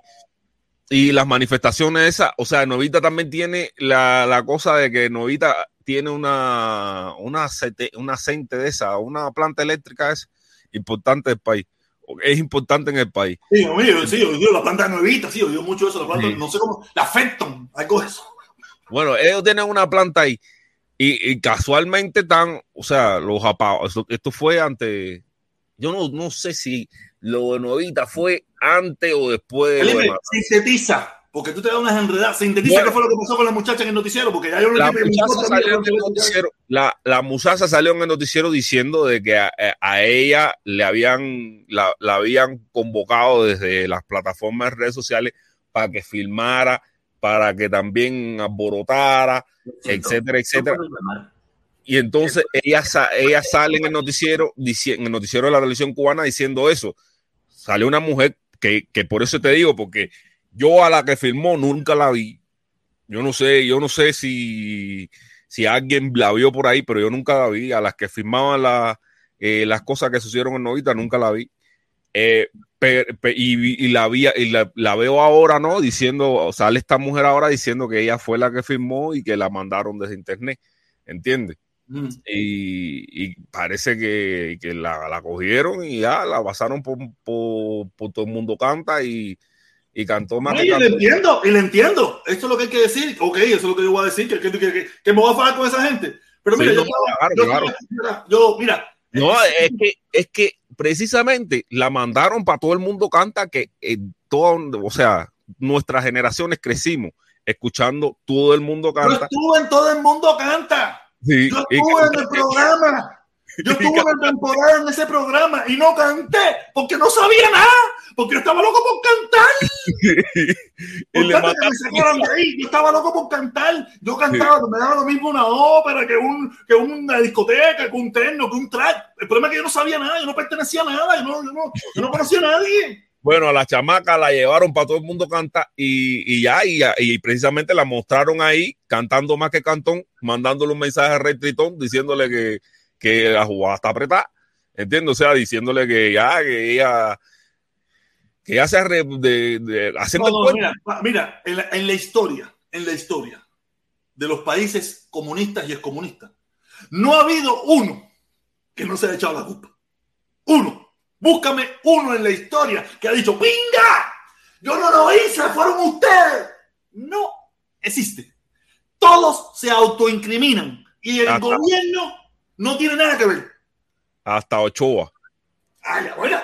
y las manifestaciones esas, o sea, Novita también tiene la, la cosa de que Novita tiene una, una, una cente de esa, una planta eléctrica es importante del país. Es importante en el país. Sí, sí, yo, la planta nuevita, sí, yo mucho eso, la planta, no sé cómo, la Fenton, algo de eso. Bueno, ellos tienen una planta ahí y, y casualmente están, o sea, los apagados, esto, fue antes, yo no, no sé si lo de Nuevita fue antes o después de... Lo sintetiza, porque tú te das unas enredadas. Sintetiza qué fue lo que pasó con la muchacha en el noticiero, porque ya yo no la, muchacha salió en el noticiero, la, la muchacha salió en el noticiero diciendo de que a, a ella le habían, la, la, habían convocado desde las plataformas de redes sociales para que filmara, para que también aborotara, etcétera, etcétera. Y entonces ella, ella sale en el noticiero, en el noticiero de la televisión cubana diciendo eso. Sale una mujer que, que por eso te digo, porque yo a la que firmó nunca la vi. Yo no sé, yo no sé si, si alguien la vio por ahí, pero yo nunca la vi. A las que firmaban la, eh, las cosas que sucedieron en Novita, nunca la vi. Eh, y, la, veo ahora, ¿no? Diciendo, sale esta mujer ahora diciendo que ella fue la que firmó y que la mandaron desde internet, ¿entiendes? Mm. Y, parece que, que la, la, cogieron y ya la pasaron por, por, por todo el mundo canta y, y cantó más. y le entiendo, y le entiendo. Esto es lo que hay que decir. Ok, eso es lo que yo voy a decir, que, que, que, que me voy a falar con esa gente. Pero mira, yo, yo, mira, No, es que, es que precisamente la mandaron para todo el mundo canta, que todo, o sea, nuestras generaciones crecimos escuchando todo el mundo canta. Yo estuve en todo el mundo canta. Sí, yo estuve en el programa. Yo estuve una temporada en ese programa y no canté porque no sabía nada, porque yo estaba loco por cantar. Yo estaba loco por cantar. Yo cantaba, me daba lo mismo una ópera que, un, que una discoteca, que un terno, que un track. El problema es que yo no sabía nada, yo no pertenecía a nada, yo no, yo no, yo no conocía a nadie. Bueno, a la chamaca la llevaron para todo el mundo canta y, y ya, y, y, precisamente la mostraron ahí cantando más que cantón, mandándole un mensaje a Rey Tritón diciéndole que, que la jugada está apretada. Entiendo, o sea, diciéndole que ya, que ella, que ya se de, de, haciendo no, no, mira, mira en, la, en la historia, en la historia de los países comunistas y excomunistas, no ha habido uno que no se haya echado la culpa. Uno. Búscame uno en la historia que ha dicho, ¡Pinga! Yo no lo hice, fueron ustedes. No existe. Todos se autoincriminan y el Hasta, gobierno no tiene nada que ver. Hasta Ochoa. Ah, ya, bueno.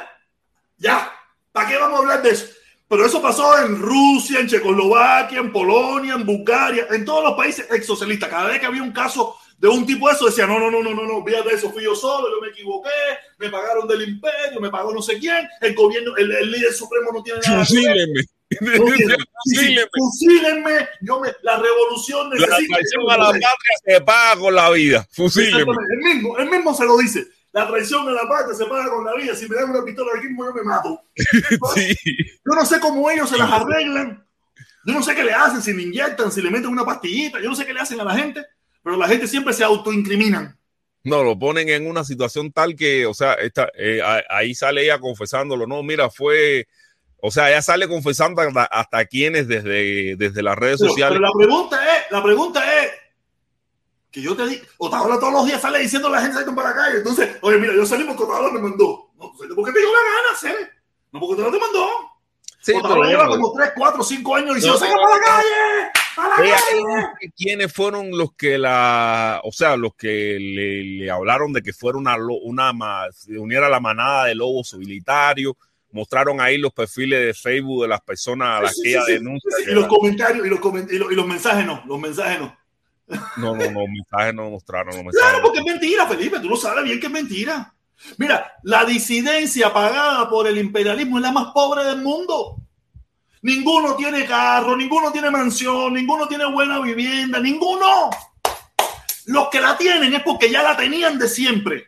Ya. ¿Para qué vamos a hablar de eso? Pero eso pasó en Rusia, en Checoslovaquia, en Polonia, en Bulgaria, en todos los países ex socialistas. Cada vez que había un caso de un tipo de eso, decía, no, no, no, no, no, no, de eso, fui yo solo, yo me equivoqué, me pagaron del imperio, me pagó no sé quién, el gobierno, el, el líder supremo no tiene nada Fusílenme. No tiene. Fusílenme. Fusílenme. Yo me, la revolución necesita. La traición a la patria se paga con la vida. Fusílenme. El mismo, el mismo se lo dice. La traición a la patria se paga con la vida. Si me dan una pistola aquí mismo, yo me mato. sí. Yo no sé cómo ellos se las arreglan. Yo no sé qué le hacen, si le inyectan, si le meten una pastillita. Yo no sé qué le hacen a la gente pero la gente siempre se autoincriminan. No, lo ponen en una situación tal que, o sea, esta, eh, ahí sale ella confesándolo, no, mira, fue, o sea, ella sale confesando hasta, hasta quienes desde, desde las redes pero, sociales. Pero la pregunta es, la pregunta es, que yo te digo, Otaola todos los días sale diciendo a la gente salgan para la calle, entonces, oye, mira, yo salí porque Otaola me mandó, no, porque te dio la gana, ¿sabes? No porque Otaola te mandó. Sí, Otaola lleva como 3, 4, 5 años diciendo, no, salgan para la calle. ¿Quiénes fueron los que la, o sea, los que le, le hablaron de que fuera una, una se uniera a la manada de lobos civilitarios? Mostraron ahí los perfiles de Facebook de las personas a las sí, que ella sí, denuncia. y los comentarios y los, coment y, los, y los mensajes no, los mensajes no. No, no, no, mensajes no mostraron. Los mensajes claro, porque es mentira, Felipe, tú lo sabes bien que es mentira. Mira, la disidencia pagada por el imperialismo es la más pobre del mundo. Ninguno tiene carro, ninguno tiene mansión, ninguno tiene buena vivienda, ninguno. Los que la tienen es porque ya la tenían de siempre.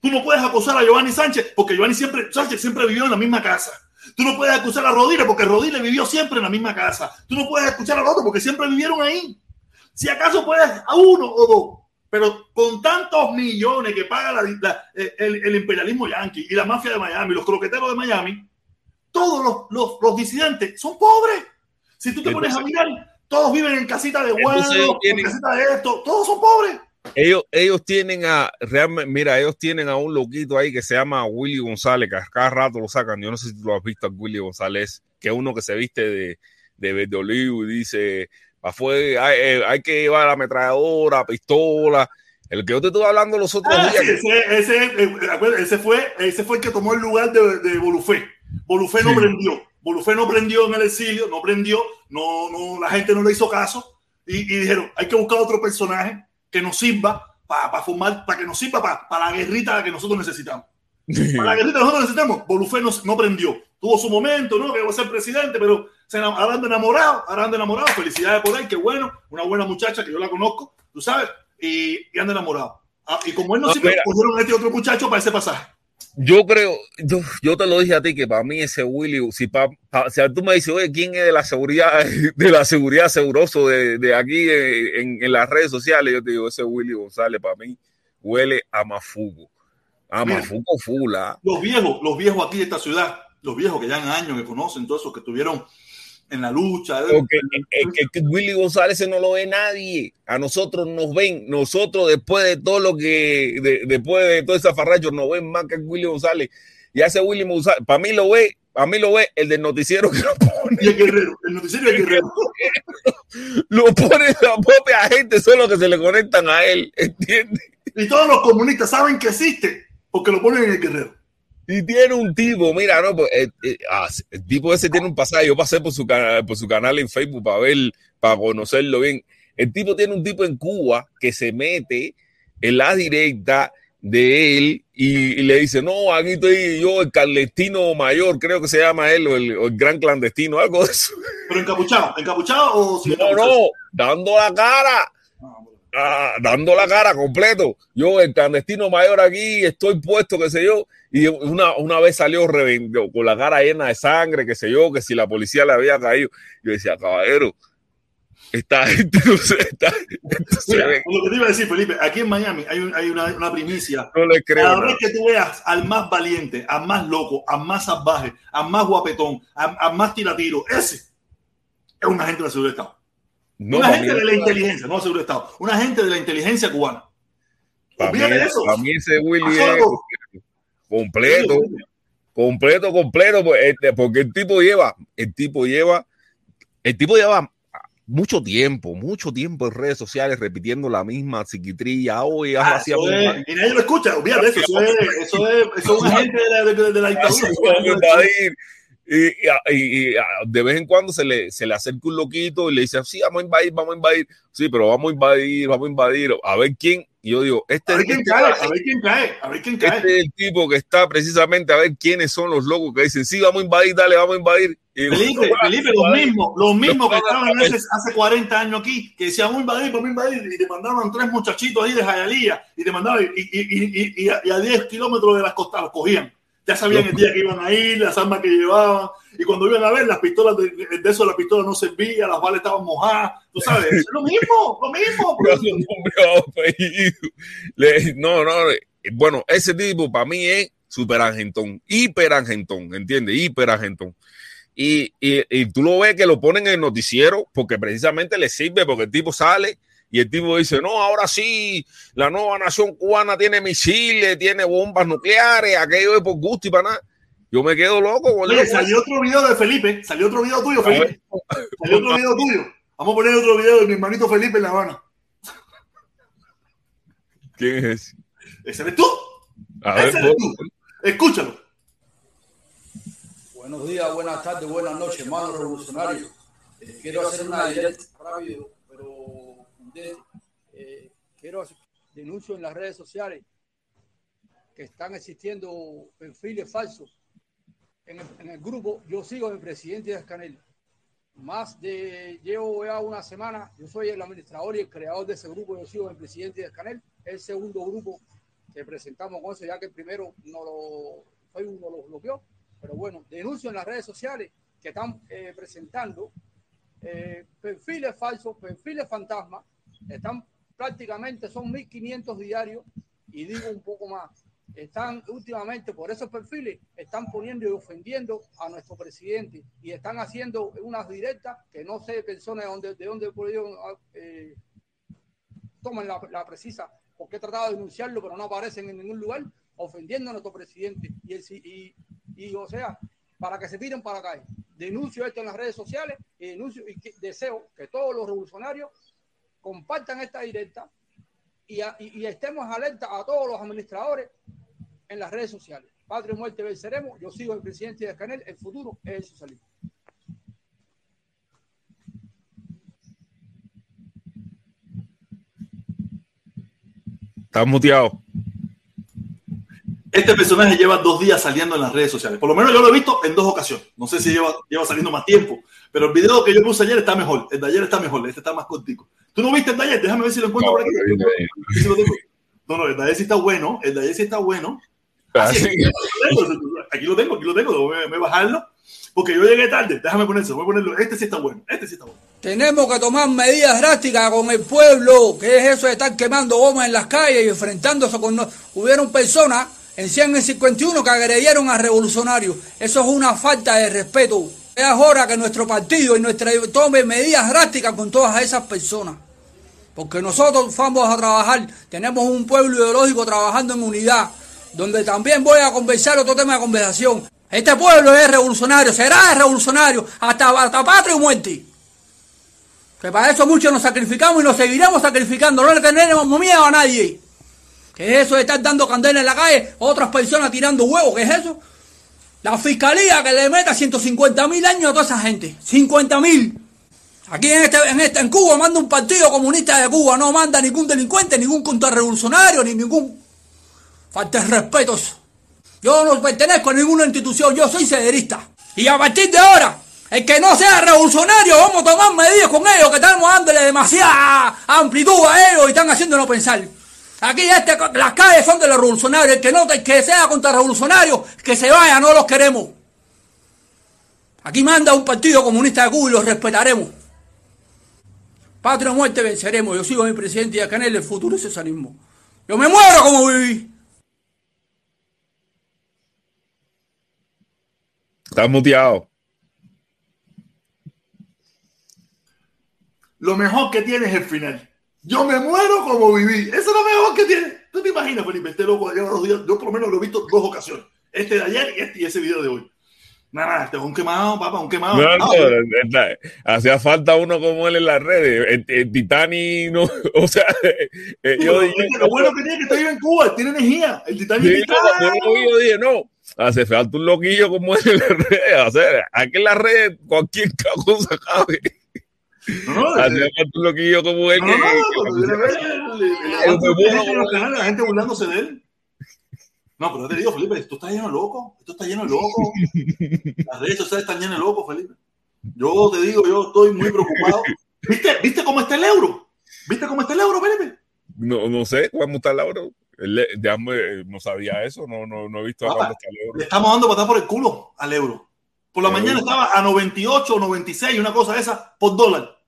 Tú no puedes acusar a Giovanni Sánchez porque Giovanni siempre, Sánchez siempre vivió en la misma casa. Tú no puedes acusar a Rodríguez porque Rodríguez vivió siempre en la misma casa. Tú no puedes escuchar a otro porque siempre vivieron ahí. Si acaso puedes a uno o dos, pero con tantos millones que paga la, la, el, el, imperialismo yanqui y la mafia de Miami, los croqueteros de Miami, todos los, los, los disidentes son pobres. Si tú te pones a mirar, todos viven en casita de huevos, en casita de esto, todos son pobres. Ellos, ellos tienen a, realmente, mira, ellos tienen a un loquito ahí que se llama Willy González, que cada rato lo sacan. Yo no sé si tú lo has visto a Willy González, que es uno que se viste de, de verde olivo y dice, fue, hay, hay, que llevar la ametralladora, pistola. El que yo te estuve hablando los otros ah, días. Ese, ese, ese, fue, ese fue el que tomó el lugar de, de Bolufé. Bolufé no sí. prendió. Bolufé no prendió en el exilio, no prendió, no, no, la gente no le hizo caso y, y dijeron, hay que buscar otro personaje que nos sirva para pa formar, para que nos sirva para pa la guerrita que nosotros necesitamos. Para la guerrita que nosotros necesitamos, Bolufé no, no prendió. Tuvo su momento, ¿no? Que va a ser presidente, pero se habrán enamorado, habrán enamorado. Felicidades por él, qué bueno. Una buena muchacha que yo la conozco, tú sabes, y, y anda enamorado. Ah, y como él no, no sirve, pusieron a este otro muchacho para ese pasaje. Yo creo, yo, yo, te lo dije a ti que para mí ese Willy, si, pa, pa, si tú me dices, oye, ¿quién es de la seguridad, de la seguridad seguroso de, de aquí en, en, las redes sociales? Yo te digo, ese Willy González para mí huele a mafugo. A mafugo fula. Los viejos, los viejos aquí de esta ciudad, los viejos que ya en años me conocen, todos esos que tuvieron en la lucha. Okay. Es que, que Willy González no lo ve nadie. A nosotros nos ven. Nosotros, después de todo lo que, de, después de todo ese farracho, nos ven más que Willy González. Y ese Willy González, para mí lo ve, a mí lo ve el del noticiero que lo pone. Y el guerrero, el noticiero y el guerrero. lo pone la propia gente, solo que se le conectan a él, ¿entiendes? Y todos los comunistas saben que existe, porque lo ponen en el guerrero. Y tiene un tipo, mira, no, pues, eh, eh, ah, el tipo ese tiene un pasaje. Yo pasé por su, canal, por su canal en Facebook para ver, para conocerlo bien. El tipo tiene un tipo en Cuba que se mete en la directa de él y, y le dice, no, aquí estoy yo, el clandestino mayor, creo que se llama él, o el, o el gran clandestino, algo de eso. ¿Pero encapuchado? ¿Encapuchado o sin No, no, dando la cara. Ah, dando la cara completo. Yo, el clandestino mayor aquí, estoy puesto, qué sé yo. Y una, una vez salió con la cara llena de sangre, qué sé yo, que si la policía le había caído. Yo decía, caballero, esta gente no se, está Mira, Lo que te iba a decir, Felipe, aquí en Miami hay, un, hay una, una, primicia. No le creo. Cada vez que tú veas al más valiente, al más loco, al más salvaje, al más guapetón, al, al más tiratiro, ese es un agente de la seguridad de Estado. No, un agente de la inteligencia, no de Estado, un agente de la inteligencia cubana. Olvídate de eso. A mí ese Willy es completo, completo, completo, pues, este, porque el tipo lleva, el tipo lleva, el tipo lleva mucho tiempo, mucho tiempo en redes sociales repitiendo la misma psiquitrilla. Hoy ah, eso es, y nadie lo escucha, olvídate eso, eso es, eso es, eso es un agente de la, de, de la dictadura. Y, y, y, de vez en cuando se le, se le acerca un loquito y le dice, sí, vamos a invadir, vamos a invadir. Sí, pero vamos a invadir, vamos a invadir. A ver quién. Y yo digo, este a ver, quién cae, a ver quién cae, a ver quién cae. Este es el tipo que está precisamente a ver quiénes son los locos que dicen, sí, vamos a invadir, dale, vamos a invadir. Y Felipe, Felipe, los mismos, los mismos que estaban hace, hace 40 años aquí, que decían, vamos a invadir, vamos a invadir, y te mandaban tres muchachitos ahí de Jayalía, y te mandaban, y, y, y, y, a 10 kilómetros de las costas los cogían. Ya sabían el día que iban a ir, las armas que llevaban. Y cuando iban a ver, las pistolas, de, de eso la pistola no servía, las balas estaban mojadas. Tú sabes, es lo mismo, lo mismo. no, no, bueno, ese tipo para mí es super argentón, hiper argentón, ¿entiendes? Hiper argentón. Y, y, y, tú lo ves que lo ponen en el noticiero porque precisamente le sirve, porque el tipo sale y el tipo dice, no, ahora sí, la nueva nación cubana tiene misiles, tiene bombas nucleares, aquello es por gusto y para nada. Yo me quedo loco. Oye, salió otro video de Felipe, salió otro video tuyo, Felipe. Salió otro video tuyo. Vamos a poner otro video de mi hermanito Felipe en La Habana. ¿Quién es ese? ¿Ese eres tú? A ver, eres tú. Escúchalo. Buenos días, buenas tardes, buenas noches, hermano revolucionario. Eh, quiero hacer una directa rápido, pero eh, quiero denuncio en las redes sociales que están existiendo perfiles falsos. En el, en el grupo, yo sigo el presidente de Escanel. Más de, llevo ya una semana, yo soy el administrador y el creador de ese grupo, yo sigo el presidente de Escanel. El segundo grupo que presentamos con eso, ya que el primero no lo, fue uno lo bloqueó. Pero bueno, denuncio en las redes sociales que están eh, presentando eh, perfiles falsos, perfiles fantasmas, están prácticamente, son 1.500 diarios y digo un poco más. Están últimamente por esos perfiles, están poniendo y ofendiendo a nuestro presidente y están haciendo unas directas que no sé personas de dónde, de dónde eh, toman la, precisa, porque he tratado de denunciarlo, pero no aparecen en ningún lugar, ofendiendo a nuestro presidente. Y, el, y, y o sea, para que se tiren para acá. Denuncio esto en las redes sociales y denuncio y deseo que todos los revolucionarios compartan esta directa y, a, y, y, estemos alerta a todos los administradores en las redes sociales. Patria y muerte venceremos. Yo sigo el presidente de Canel. El futuro es el socialismo. Estás muteado. Este personaje lleva dos días saliendo en las redes sociales. Por lo menos yo lo he visto en dos ocasiones. No sé si lleva, lleva saliendo más tiempo. Pero el video que yo puse ayer está mejor. El de ayer está mejor. Este está más cortico. ¿Tú no viste el de ayer? Déjame ver si lo encuentro no, por aquí. No, no, el de ayer sí está bueno. El de ayer sí está bueno. Así, aquí, lo tengo, aquí lo tengo. Voy a bajarlo. Porque yo llegué tarde. Déjame ponerlo. Voy a ponerlo. Este sí está bueno. Este sí está bueno. Tenemos que tomar medidas drásticas con el pueblo. ¿Qué es eso de estar quemando bombas en las calles y enfrentándose con... Hubieron personas en 151 que agredieron a revolucionarios. Eso es una falta de respeto. Es hora que nuestro partido y nuestra tome medidas drásticas con todas esas personas. Porque nosotros vamos a trabajar, tenemos un pueblo ideológico trabajando en unidad, donde también voy a conversar otro tema de conversación. Este pueblo es revolucionario, será revolucionario hasta, hasta patria y muerte. Que para eso muchos nos sacrificamos y nos seguiremos sacrificando. No le tenemos miedo a nadie. ¿Qué es eso de estar dando candela en la calle? Otras personas tirando huevos, ¿qué es eso? La fiscalía que le meta 150 mil años a toda esa gente. 50 mil. Aquí en, este, en, este, en Cuba manda un partido comunista de Cuba, no manda ningún delincuente, ningún contrarrevolucionario, ni ningún... Falta respeto. Yo no pertenezco a ninguna institución, yo soy cederista. Y a partir de ahora, El que no sea revolucionario, vamos a tomar medidas con ellos, que estamos dándole demasiada amplitud a ellos y están haciéndonos pensar. Aquí este, las calles son de los revolucionarios. El que no el que sea contra revolucionarios, que se vaya, no los queremos. Aquí manda un partido comunista de Cuba y los respetaremos. Patria o muerte venceremos. Yo sigo mi presidente y acá en el futuro es socialismo. Yo me muero como viví. Estás muteado. Lo mejor que tiene es el final. Yo me muero como viví. Eso es lo mejor que tiene. ¿Tú te imaginas, Felipe? Este loco lleva dos días. Yo por lo menos lo he visto dos ocasiones. Este de ayer y este y ese video de hoy. Nada, este es un quemado, papá, un quemado. No, Ah, no, hacía falta uno como él en las redes. El, el Titani, no, o sea, eh, yo dije, lo bueno que tiene que está vivo en Cuba, tiene energía. El Titanic Sí, yo yo dije, no, hace falta un loquillo como él en las redes. O sea, aquí en las redes cualquier cosa cabe. No, no, Hace eh, falta un loquillo como él. no, que- no, a le- le- le la gente burlándose de él. No, pero te digo, Felipe, esto está lleno de locos. Esto está lleno de locos. Las redes sociales están llenas de locos, Felipe. Yo te digo, yo estoy muy preocupado. ¿Viste, ¿Viste cómo está el euro? ¿Viste cómo está el euro, Felipe? No, no sé cómo está el euro. Ya me- no sabía eso, no, no, no he visto a Papá, cuánto está el Le euro. estamos dando patada por el culo al euro. Por la mañana estaba a 98 o 96, una cosa de esa, por dólar.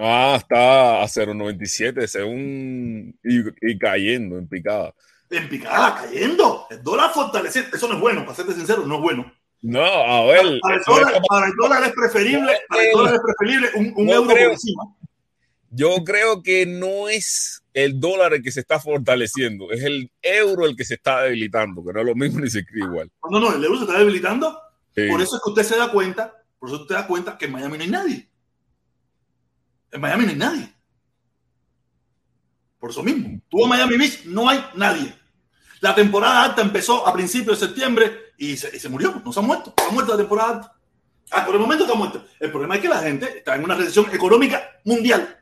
Ah, está a 0.97 según y, y cayendo en picada. En picada, cayendo. El dólar fortaleciendo. Eso no es bueno, para serte sincero, no es bueno. No, a ver, Para el dólar, como- para el dólar es preferible, para el dólar es preferible un, un No euro creo. por encima. Yo creo que no es el dólar el que se está fortaleciendo, es el euro el que se está debilitando, que no es lo mismo ni se escribe igual. No, no, el euro se está debilitando. Sí. Por eso es que usted se da cuenta, por eso usted da cuenta que en Miami no hay nadie. En Miami no hay nadie. Por eso mismo. Tú a Miami Beach no hay nadie. La temporada alta empezó a principios de septiembre y se, y se murió. No se ha muerto. Se ha muerto la temporada alta. Ah, por el momento está muerto. El problema es que la gente está en una recesión económica mundial.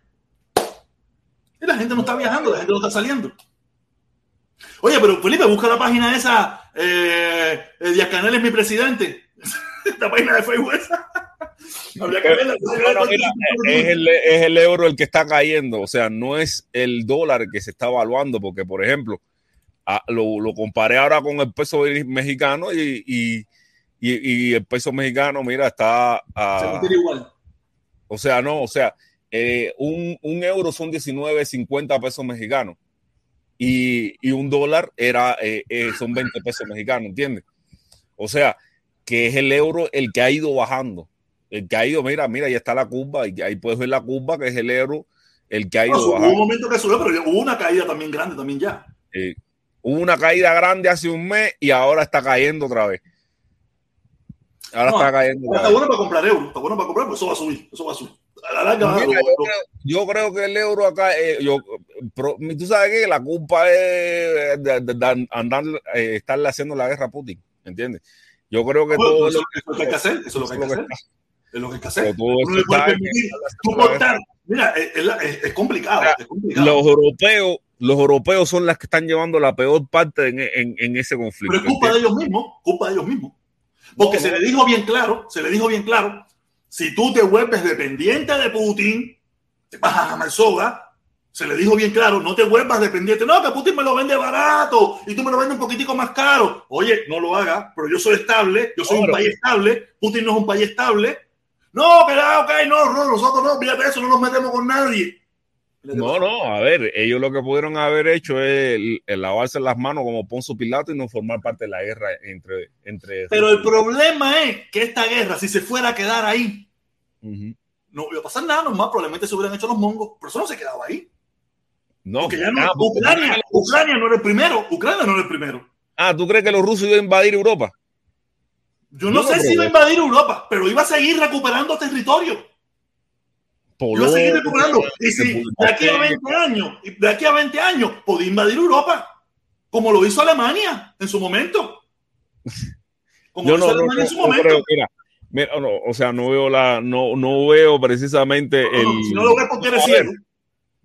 Y la gente no está viajando, la gente no está saliendo. Oye, pero Felipe, busca la página esa. Eh, eh, Díaz Canel es mi presidente. Esta página de Facebook esa. Habría que verla. Mira, es, el, es el euro el que está cayendo, o sea, no es el dólar que se está evaluando, porque, por ejemplo, a- lo, lo comparé ahora con el peso mexicano y, y, y- y el peso mexicano, mira, está a, Se mantiene igual. O sea, no, o sea, eh, un, un euro son 19.50 pesos mexicanos y, y un dólar era, eh, eh, son 20 pesos mexicanos, ¿entiendes? O sea, que es el euro el que ha ido bajando. El que ha ido, mira, mira, ya está la curva, y ahí puedes ver la curva, que es el euro, el que ha No, ido hubo un bajando. momento que subió, pero hubo una caída también grande también ya. Hubo una caída grande hace un mes y ahora está cayendo otra vez. Ahora No, está cayendo Ahora está bueno para comprar euros. Está bueno para comprar, pero eso va a subir. Eso va a subir. A la larga yo, creo, yo creo que el euro acá, eh, yo, pro- tú sabes que la culpa es de, de- de andar, eh, estarle haciendo la guerra a Putin, ¿entiendes? Yo creo que Bueno, todo eso, lo eso es lo que hay que hacer. Eso es lo que hay que hacer. Es lo que hay que hacer. Mira, es, complicado. Los europeos, los europeos son las que están llevando la peor parte en, en- en ese conflicto. Pero es culpa de ellos mismos, culpa de ellos mismos. Porque No, se no. le dijo bien claro, se le dijo bien claro, si tú te vuelves dependiente de Putin, te vas a jamar soga. Se le dijo bien claro, no te vuelvas dependiente. No, que Putin me lo vende barato y tú me lo vendes un poquitico más caro. Oye, no lo hagas, pero yo soy estable, yo soy un país estable, Putin no es un país estable. No, que ah, ok, no, no, nosotros no, fíjate eso, no nos metemos con nadie. No, no, a ver, ellos lo que pudieron haber hecho es el, el lavarse las manos como Ponzo Pilato y no formar parte de la guerra entre... entre Pero el problema es que esta guerra, si se fuera a quedar ahí, no iba a pasar nada, nomás probablemente se hubieran hecho los mongos, pero eso no se quedaba ahí. No, Porque ya no, ah, Ucrania, Ucrania no era el primero, Ucrania no era el primero. Ah, ¿tú crees que los rusos iban a invadir Europa? Yo no No, sé si iba a invadir Europa, pero iba a seguir recuperando territorio. A seguir. Y si de aquí a 20 años, de aquí a 20 años, podía invadir Europa, como lo hizo Alemania en su momento. Como Yo lo hizo no, no, Alemania no, en su no momento. creo, mira, mira, no, o sea, no veo la, no, no veo precisamente el. no, si no lo ves.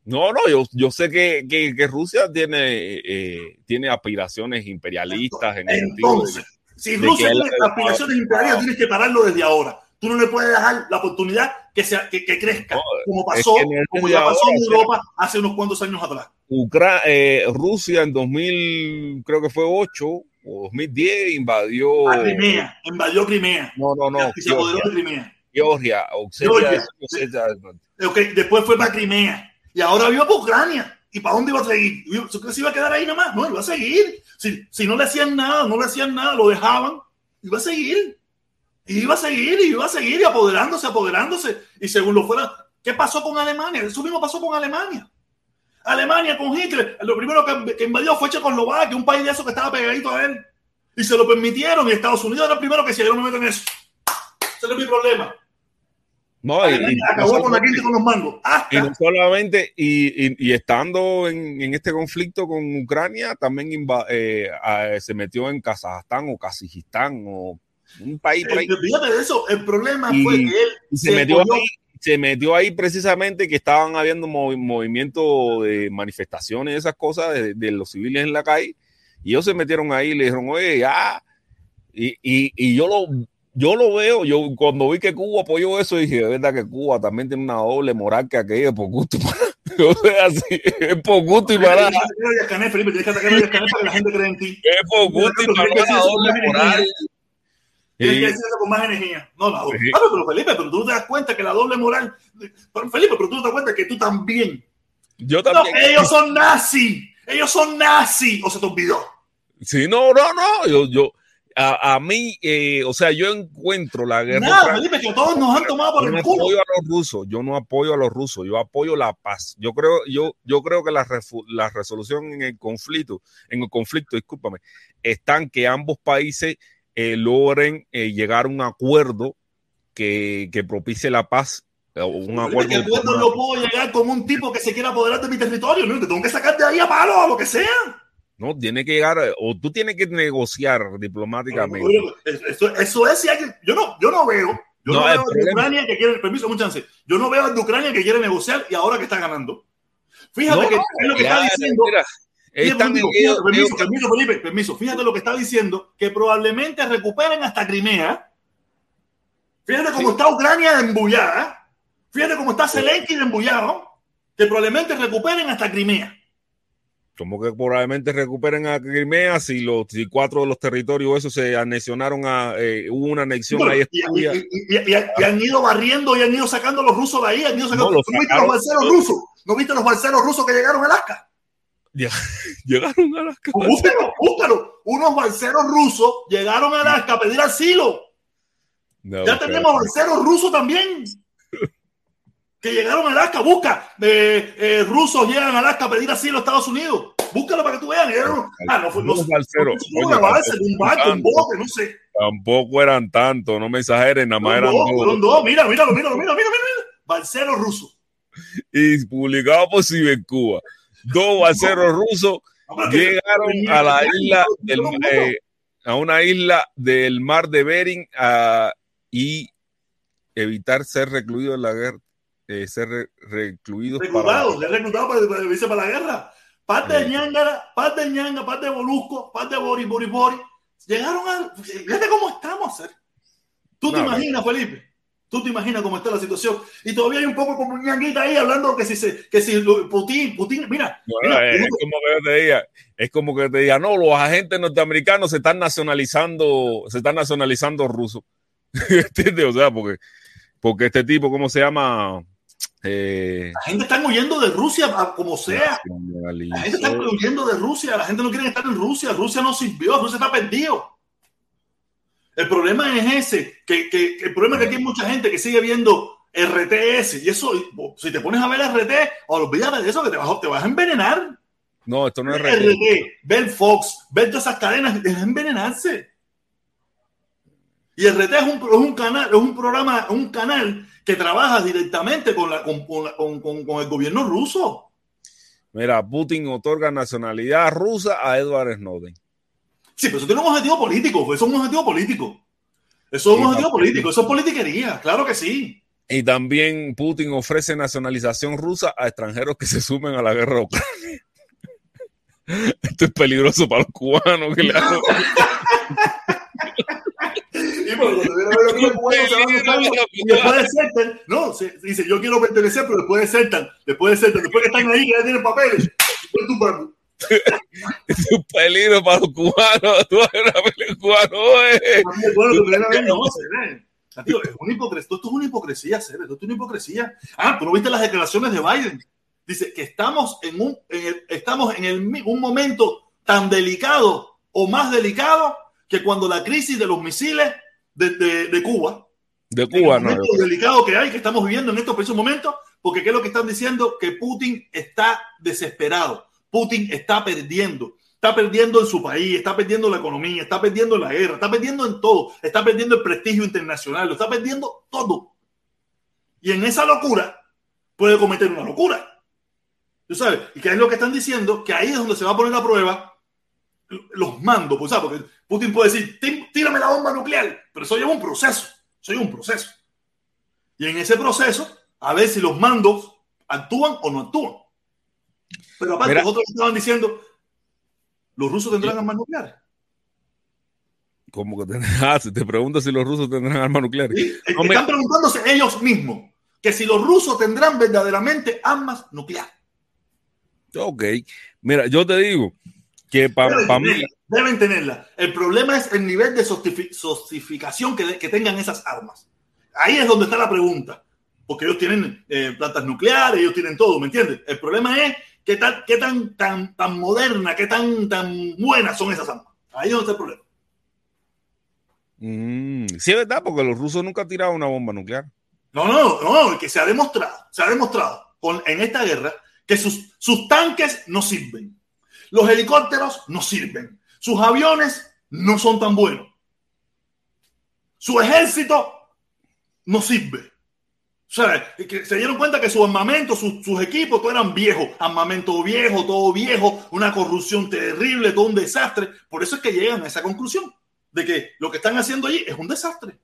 No, no, yo, yo sé que, que, que Rusia tiene, eh, tiene aspiraciones imperialistas en el Entonces, Si Rusia tiene aspiraciones imperiales, tienes que pararlo desde ahora. Tú no le puedes dejar la oportunidad que, sea, que, que crezca, no, como pasó, es que como ya pasó en Europa hace unos cuantos años atrás. Ucra eh, Rusia en 2000, creo que fue 8 o 2010, invadió. A Crimea, invadió Crimea. No, no, no. Y se apoderó de Crimea. Georgia, Georgia. Okay, después fue para Crimea. Y ahora vive para Ucrania. ¿Y para dónde iba a seguir? ¿Se iba a quedar ahí nomás? No, iba a seguir. Si, si no le hacían nada, no le hacían nada, lo dejaban, iba a seguir. Y iba a seguir, y iba a seguir, y apoderándose, apoderándose. Y según lo fuera, ¿qué pasó con Alemania? Eso mismo pasó con Alemania. Alemania con Hitler, lo primero que, que invadió fue Checoslovaquia, un país de esos que estaba pegadito a él. Y se lo permitieron, y Estados Unidos era el primero que se yo no me meten en eso. Ese no es mi problema. No, y, y, acabó no con la gente con los mangos. Hasta. Y no solamente, y, y estando en, en, este conflicto con Ucrania, también eh, a, se metió en Kazajstán o Kazajistán o un país por ahí. Fíjate de eso, el problema fue que él se, se metió ahí, se metió ahí precisamente que estaban habiendo mov, movimientos de manifestaciones, esas cosas de, de, los civiles en la calle, y ellos se metieron ahí y le dijeron, oye, ya, y, y, y yo lo yo lo veo, yo cuando vi que Cuba apoyó eso, dije, de verdad que Cuba también tiene una doble moral que aquella por gusto. o sea, así, es por gusto y para. Para la. Es por gusto y para una doble moral. Tienes que decirlo con más energía. No, doble. Sí. Ah, pero Felipe, pero tú no te das cuenta que la doble moral. Felipe, pero tú no te das cuenta que tú también. Yo también. No, ellos son nazis. Ellos son nazis. O se te olvidó. Sí, no, no, no. Yo, yo, a, a mí, eh, o sea, yo encuentro la guerra. Nada, Felipe, que todos nos han tomado por yo el no culo. apoyo a los rusos, yo no apoyo a los rusos, yo apoyo la paz. Yo creo, yo, yo creo que la, la resolución en el conflicto, en el conflicto, discúlpame, están que ambos países eh, logren eh, llegar a un acuerdo que, que propicie la paz un acuerdo. Que acuerdo no puedo llegar con un tipo que se quiera apoderar de mi territorio, ¿no? Te tengo que sacar de ahí a palo, a lo que sea. No, tiene que llegar, o tú tienes que negociar diplomáticamente. Eso, eso es, si hay, yo, no, yo no veo, yo no, no veo de Ucrania que quiere, permiso, mucha chance, yo no veo de Ucrania que quiere negociar y ahora que está ganando. Fíjate no, que es lo que ya, está diciendo. Mira, permiso, ellos, permiso, permiso, Felipe, permiso. Fíjate lo que está diciendo, que probablemente recuperen hasta Crimea. Fíjate cómo sí. está Ucrania embullada. Fíjate cómo está Zelensky embullado. Que probablemente recuperen hasta Crimea como que probablemente recuperen a Crimea si los si cuatro de los territorios esos se anexionaron a eh, hubo una anexión bueno, ahí y, y, y, y, han ido barriendo y han ido sacando los rusos de ahí han ido sacando, no, ¿no viste los balseros rusos no viste los balseros rusos que llegaron a Alaska llegaron a Alaska. Búscalo, búscalo. Unos balseros rusos llegaron a Alaska a pedir asilo. No, ya tenemos balseros rusos también. Que llegaron a Alaska, busca, eh, eh, rusos llegan a Alaska a pedir asilo a Estados Unidos, búscalo para que tú veas. Ah, no fue no, no, no, una balsa, un barco, un bote, no sé. Tampoco eran tantos, no me exageren, nada más eran dos. Dos, mira, míralo, míralo, míralo, mira, mira, balseros rusos. Y publicado por Cibercuba. Dos balseros rusos llegaron a la isla del, eh, a una isla del mar de Bering uh, y evitar ser recluido en la guerra eh, ser re recluidos reclutados, para... reclutados para, para, para, la guerra. Parte de Ñangara, parte de Ñanga, parte de Molusco, parte de Boris, Boris, Boris. Llegaron a. Fíjate cómo estamos, ¿eh? Tú no, te imaginas. Felipe. Tú te imaginas cómo está la situación. Y todavía hay un poco como ñanguita ahí hablando que si, se, que si Putin, Putin, mira. Bueno, mira es, como que te diga, es como que te diga, no, los agentes norteamericanos se están nacionalizando, se están nacionalizando rusos. ¿Entiendes? O sea, porque, porque este tipo, ¿cómo se llama? Eh, la gente está huyendo de Rusia como sea. La gente está huyendo de Rusia. La gente no quiere estar en Rusia. Rusia no sirvió. Rusia está perdido. El problema es ese. Que, que, que el problema es que aquí hay mucha gente que sigue viendo RTS. Y eso, si te pones a ver RT, olvídate de eso, que te vas, te vas a envenenar. No, esto no es RT. RT ver Fox, ver todas esas cadenas, es envenenarse. Y RT es un, es un canal, es un programa, un canal que trabaja directamente con, la, con, con, con, con el gobierno ruso. Mira, Putin otorga nacionalidad rusa a Edward Snowden. Sí, pero eso tiene un objetivo político, eso es un objetivo político. Eso es un objetivo político, eso es politiquería, claro que sí. Y también Putin ofrece nacionalización rusa a extranjeros que se sumen a la guerra de Ucrania. Esto es peligroso para los cubanos que le y después de no, se, dice, yo quiero pertenecer, pero después de después de después que están ahí, que ya tienen papeles. es un peligro para los cubanos. Tú eres un cubano. eh. Tío, es una hipocresía. Esto es una hipocresía, Cere. Esto es una hipocresía. Ah, tú no viste las declaraciones de Biden. Dice que estamos en un, en el, estamos en el, un momento tan delicado o más delicado que cuando la crisis de los misiles de, de, de Cuba. De Cuba, el no. momento delicado que hay, que estamos viviendo en estos precisos momentos, porque ¿qué es lo que están diciendo? Que Putin está desesperado. Putin está perdiendo. Está perdiendo en su país, está perdiendo la economía, está perdiendo en la guerra, está perdiendo en todo, está perdiendo el prestigio internacional, lo está perdiendo todo. Y en esa locura puede cometer una locura. ¿Tú sabes? ¿Y qué es lo que están diciendo? Que ahí es donde se va a poner a prueba los mandos, pues, ¿sabes? Porque Putin puede decir, tírame la bomba nuclear, pero eso lleva un proceso, eso lleva un proceso. Y en ese proceso, a ver si los mandos actúan o no actúan. Pero aparte, Mira, otros estaban diciendo, ¿los rusos tendrán armas nucleares? ¿Cómo que tendrán? Ah, te pregunto si los rusos tendrán armas nucleares. Sí, no, están me... preguntándose ellos mismos que si los rusos tendrán verdaderamente armas nucleares. Ok, mira, yo te digo que para pa mí... Deben tenerla. El problema es el nivel de sostificación que, que, tengan esas armas. Ahí es donde está la pregunta. Porque ellos tienen eh, plantas nucleares, ellos tienen todo, ¿me entiendes? El problema es qué tan, qué tan, tan, tan moderna, qué tan, tan buenas son esas armas. Ahí es donde está el problema. Mm, sí, es verdad, porque los rusos nunca han tirado una bomba nuclear. No, no, no, que se ha demostrado, se ha demostrado con, en esta guerra que sus, sus tanques no sirven, los helicópteros no sirven, sus aviones no son tan buenos, su ejército no sirve. O sea, que se dieron cuenta que su armamento, sus, sus equipos, todo eran viejos, armamento viejo, todo viejo, una corrupción terrible, todo un desastre. Por eso es que llegan a esa conclusión de que lo que están haciendo allí es un desastre.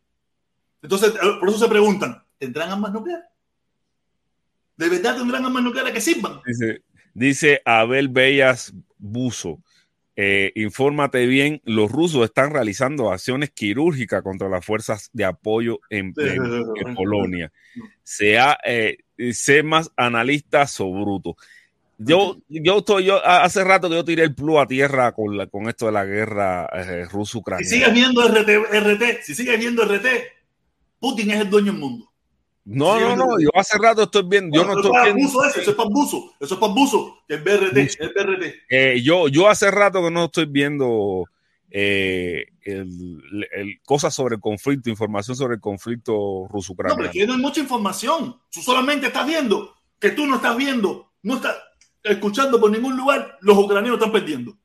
Entonces, por eso se preguntan, ¿tendrán armas nucleares? ¿De verdad tendrán armas nucleares que sirvan? Dice, dice Abel Bellas Buzo, eh, infórmate bien, los rusos están realizando acciones quirúrgicas contra las fuerzas de apoyo en, en, en Polonia. Sea, eh, sé más analista o bruto. Yo, yo estoy, yo hace rato que yo tiré el plus a tierra con, la, con esto de la guerra eh, ruso-ucraniana. Si sigues viendo RT, RT, si sigues viendo RT, Putin es el dueño del mundo. No, sí, no, no, yo hace rato estoy viendo. Yo no estoy para viendo. Buzo ese, eso es para buzo, eso es para buzo, el BRT, el BRT. Eh, yo, yo hace rato que no estoy viendo eh, el, el, cosas sobre el conflicto, información sobre el conflicto ruso-ucraniano. No, pero que no hay mucha información. Tú solamente estás viendo que tú no estás viendo, no estás escuchando por ningún lugar, los ucranianos están perdiendo.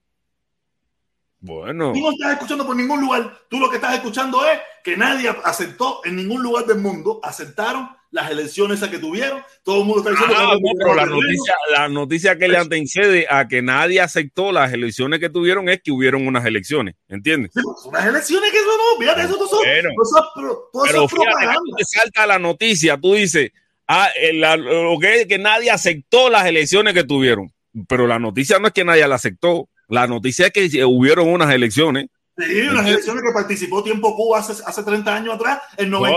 Bueno. Tú no estás escuchando por ningún lugar. Tú lo que estás escuchando es que nadie aceptó en ningún lugar del mundo, aceptaron las elecciones a que tuvieron. Todo el mundo está diciendo ah, que no, pero la noticia, la noticia que le antecede a que nadie aceptó las elecciones que tuvieron es que hubieron unas elecciones. ¿Entiendes? Sí, unas elecciones que eso no, fíjate, eso no son. Bueno, eso, todo pero eso fíjate, te salta la noticia, tú dices, ah, la, lo que es que nadie aceptó las elecciones que tuvieron. Pero la noticia no es que nadie la aceptó. La noticia es que hubieron unas elecciones. Sí, unas elecciones que participó tiempo Cuba hace, hace 30 años atrás, el 98.9 no, no,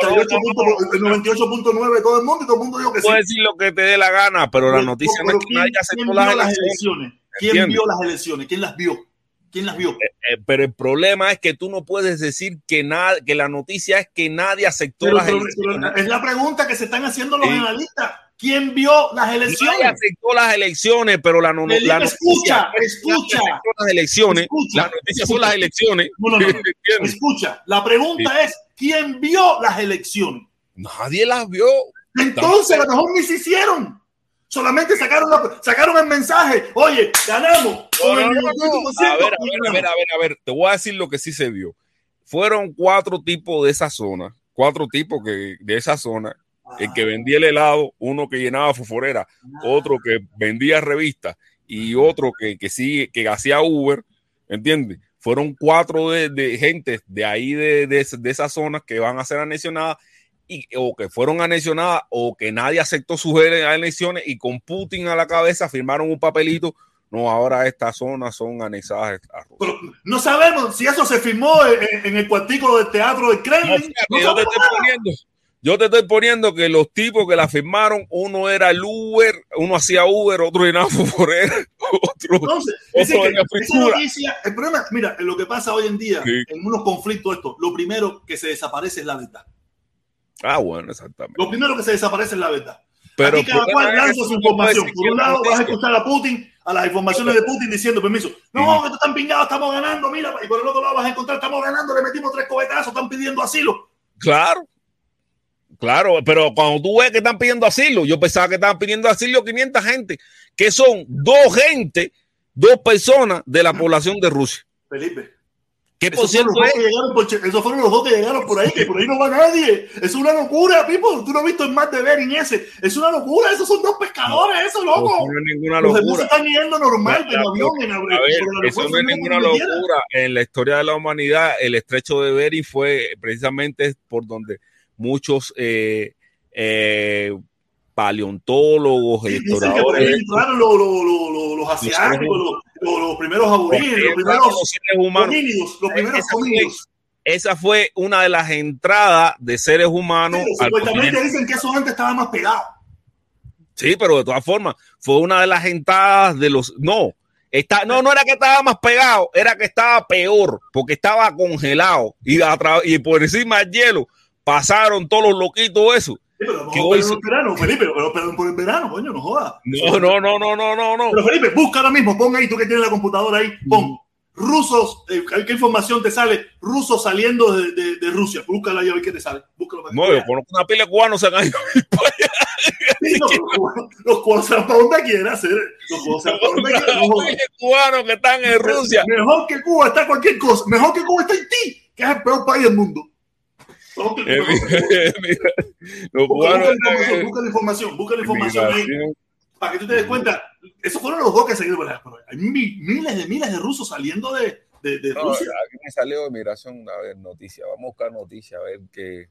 no. todo el mundo y todo el mundo dijo que Puedes sí. decir lo que te dé la gana, pero, la noticia no es que nadie aceptó las elecciones. elecciones. ¿Quién ¿Entiendes? vio las elecciones? ¿Quién las vio? ¿Quién las vio? Eh, eh, pero el problema es que tú no puedes decir que, nada, que la noticia es que nadie aceptó pero, las elecciones. es la pregunta que se están haciendo los sí. analistas. ¿Quién vio las elecciones? Nadie aceptó las elecciones, pero la, no, la. Escucha, escucha. Las elecciones, escucha, las noticias escucha. son las elecciones. No, no, escucha, la pregunta sí. es: ¿quién vio las elecciones? Nadie las vio. Entonces, a lo mejor ni se hicieron. Solamente sacaron, la, sacaron el mensaje. Oye, ganamos. A, ver, a, ver, a ver, a ver, a ver. Te voy a decir lo que sí se vio. Fueron cuatro tipos de esa zona. Cuatro tipos que, de esa zona el que vendía el helado, uno que llenaba foforera, otro que vendía revistas y otro que, que sí, que hacía Uber, ¿entiendes? Fueron cuatro de, de gente de ahí, de, de, de, esas zonas que van a ser anexionadas y, o que fueron anexionadas o que nadie aceptó sus elecciones y con Putin a la cabeza firmaron un papelito No, ahora estas zonas son anexadas a Rusia. Pero no sabemos si eso se firmó en, en el cuartico del teatro del Kremlin. No, yo, te estoy poniendo, yo, te estoy poniendo, que los tipos que la firmaron, uno era el Uber, uno hacía Uber, otro era por él, otro, Entonces, otro que esa noticia, el problema, mira, lo que pasa hoy en día sí. en unos conflictos estos, lo primero que se desaparece es la verdad. Ah, bueno, exactamente. Lo primero que se desaparece es la verdad. Pero Aquí cada cual lanza su información. Por un lado vas a escuchar a Putin, a las informaciones de Putin diciendo permiso. No, que están pingados, estamos ganando, mira. Y por el otro lado vas a encontrar, estamos ganando, le metimos tres cobetazos, están pidiendo asilo. Claro. Claro, pero cuando tú ves que están pidiendo asilo, yo pensaba que estaban pidiendo asilo 500 gente, que son dos gente, dos personas de la población de Rusia. Felipe, ¿Qué por cierto es? Por, esos fueron los dos que llegaron por ahí, que por ahí no va nadie. Es una locura, Pipo. Tú no has visto el mar de Bering ese. Es una locura. Esos son dos pescadores, eso, loco. No, es ninguna locura. Los están yendo normal en avión, en avión. Eso no es ninguna locura. En la historia de la humanidad, el estrecho de Bering fue precisamente por donde muchos eh, eh, paleontólogos. Entraron los, los, los, los asiáticos, los, los, primeros aborígenes, los primeros seres humanos. Homínidos, los primeros esa homínidos. Fue, esa fue una de las entradas de seres humanos. Sí, supuestamente dicen que eso antes estaba más pegado. Sí, pero de todas formas, fue una de las entradas de los. No, Está, no, no era que estaba más pegado, era que estaba peor, porque estaba congelado y, y por encima del hielo pasaron todos los loquitos eso. Sí, pero que hoy... el verano, Felipe, pero, pero por el verano, coño, no jodas. No, no, no, no, no, no, no. Pero Felipe, busca ahora mismo, pon ahí, tú que tienes la computadora ahí, pon rusos, eh, ¿qué información te sale? Rusos saliendo de, de, de Rusia. Búscala ahí a ver qué te sale. Búscalo para no, yo conozco una pila de cubanos se han ido sí, no, los, cubanos, los cubanos se van para donde quieran hacer. Los cubanos se van para donde quieran. Los cubanos que están en Rusia. Mejor que Cuba está cualquier cosa. Mejor que Cuba está Haití, que es el peor país del mundo. Eh, los busca, busca, la información, busca la información, busca la información ahí, para que tú te des cuenta. Esos fueron los dos que se dieron. Hay miles de miles de rusos saliendo de, de, de no, Rusia. Aquí me salió de migración, a ver, noticia. Vamos a buscar noticia, a ver que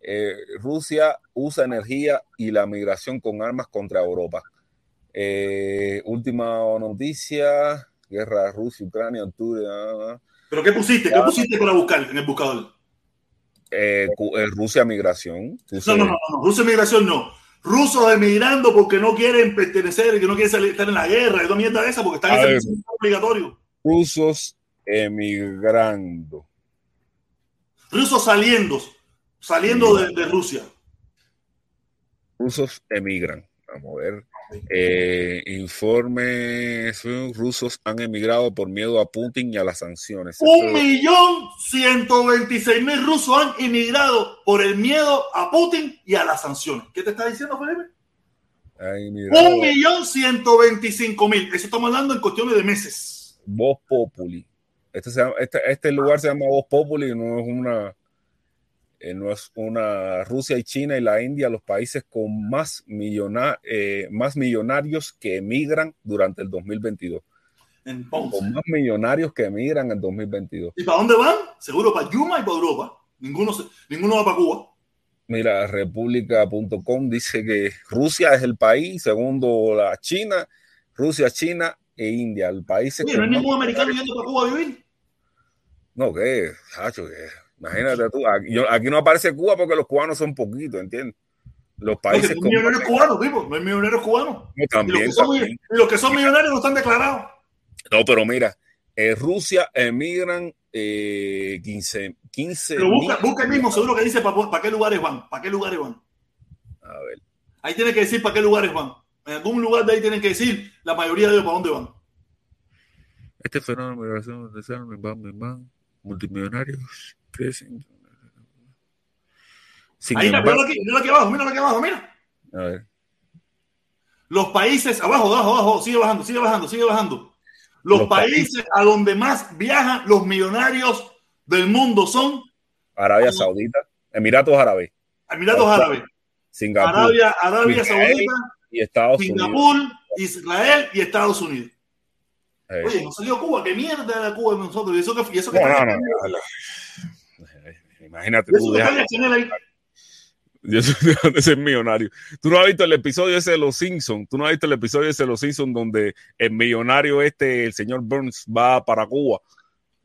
eh, Rusia usa energía y la migración con armas contra Europa. Eh, última noticia, guerra Rusia-Ucrania, octubre. Ah, ¿Pero qué pusiste? ¿Qué pusiste para buscar en el buscador? Eh, Rusia migración. No, no, no, no, Rusia migración no. Rusos emigrando porque no quieren pertenecer, que no quieren salir, estar en la guerra, es una mierda de esa porque están en ese obligatorio. Rusos emigrando. Rusos saliendo, saliendo de, de, Rusia. Rusos emigran. Vamos a ver. Eh, informes rusos han emigrado por miedo a Putin y a las sanciones. Un millón ciento veintiséis mil rusos han emigrado por el miedo a Putin y a las sanciones. ¿Qué te está diciendo, Felipe? Un millón ciento veinticinco mil. Eso estamos hablando en cuestiones de meses. Voz Populi. Este, se llama, este, este lugar se llama Voz Populi, no es una eh, no es una Rusia y China y la India los países con más, millona, eh, más millonarios que emigran durante el 2022. Entonces, con más millonarios que emigran en 2022. ¿Y para dónde van? Seguro para Yuma y para Europa. Ninguno, ninguno va para Cuba. Mira, república.com dice que Rusia es el país, segundo la China, Rusia, China e India. El país Oye, ¿No hay ningún americano yendo para Cuba a vivir? No, ¿qué? Hacho, ¿qué? Imagínate tú, aquí, yo, aquí, no aparece Cuba porque los cubanos son poquitos, ¿entiendes? Los países. No hay millonarios cubanos, tipo, no hay millonarios cubanos. No, también, y los, que también. son, los que son millonarios no están declarados. No, pero mira, eh, Rusia emigran eh, 15, 15 Pero busca, busca el mismo seguro que dice para pa qué lugares van, para qué lugares van. A ver. Ahí tiene que decir para qué lugares van. En algún lugar de ahí tienen que decir la mayoría de ellos para dónde van. Este fenómeno de migración de van, van, multimillonarios crecen. Sin Ahí, embargo, aquí, abajo, mira aquí abajo, mira. A ver. Los países, abajo, abajo, abajo, sigue bajando, sigue bajando, sigue bajando. Los, los países, países, a donde más viajan los millonarios del mundo son Arabia Saudita, Emiratos Árabes. Emiratos Árabes. Singapur. Arabia, Arabia Saudita. Y Estados Singapur, Unidos. Israel y Estados Unidos. Oye, nos salió Cuba, qué mierda era Cuba de nosotros. Y eso que, y eso que no, no, no, no, Imagínate tú. Soy de ser millonario. Tú no has visto el episodio ese de Los Simpsons. Tú no has visto el episodio ese de Los Simpsons donde el millonario este, el señor Burns, va para Cuba.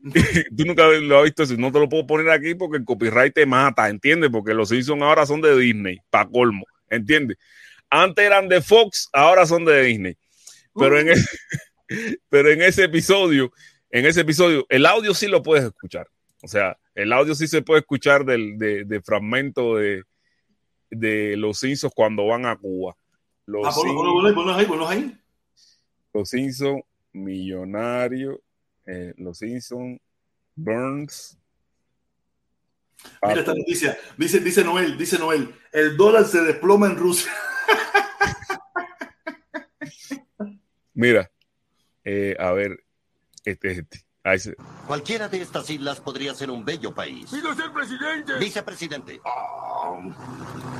Tú nunca lo has visto eso. No te lo puedo poner aquí porque el copyright te mata, ¿entiendes? Porque Los Simpsons ahora son de Disney, para colmo, ¿entiendes? Antes eran de Fox, ahora son de Disney. Pero en, ese, pero en ese episodio, en ese episodio, el audio sí lo puedes escuchar. O sea, el audio sí se puede escuchar del, de, de fragmento de, de los Simpsons cuando van a Cuba. Los Ah, ponlo, ponlo, ponlo, ponlo ahí, ponlo ahí. Los Simpsons, Millonario, eh, Los Simpsons, Burns. Mira esta noticia. Dice, dice Noel, dice Noel, el dólar se desploma en Rusia. Mira, eh, a ver, este es este. Ahí se- Cualquiera de estas islas podría ser un bello país. ¡Pido ser presidente! Vicepresidente.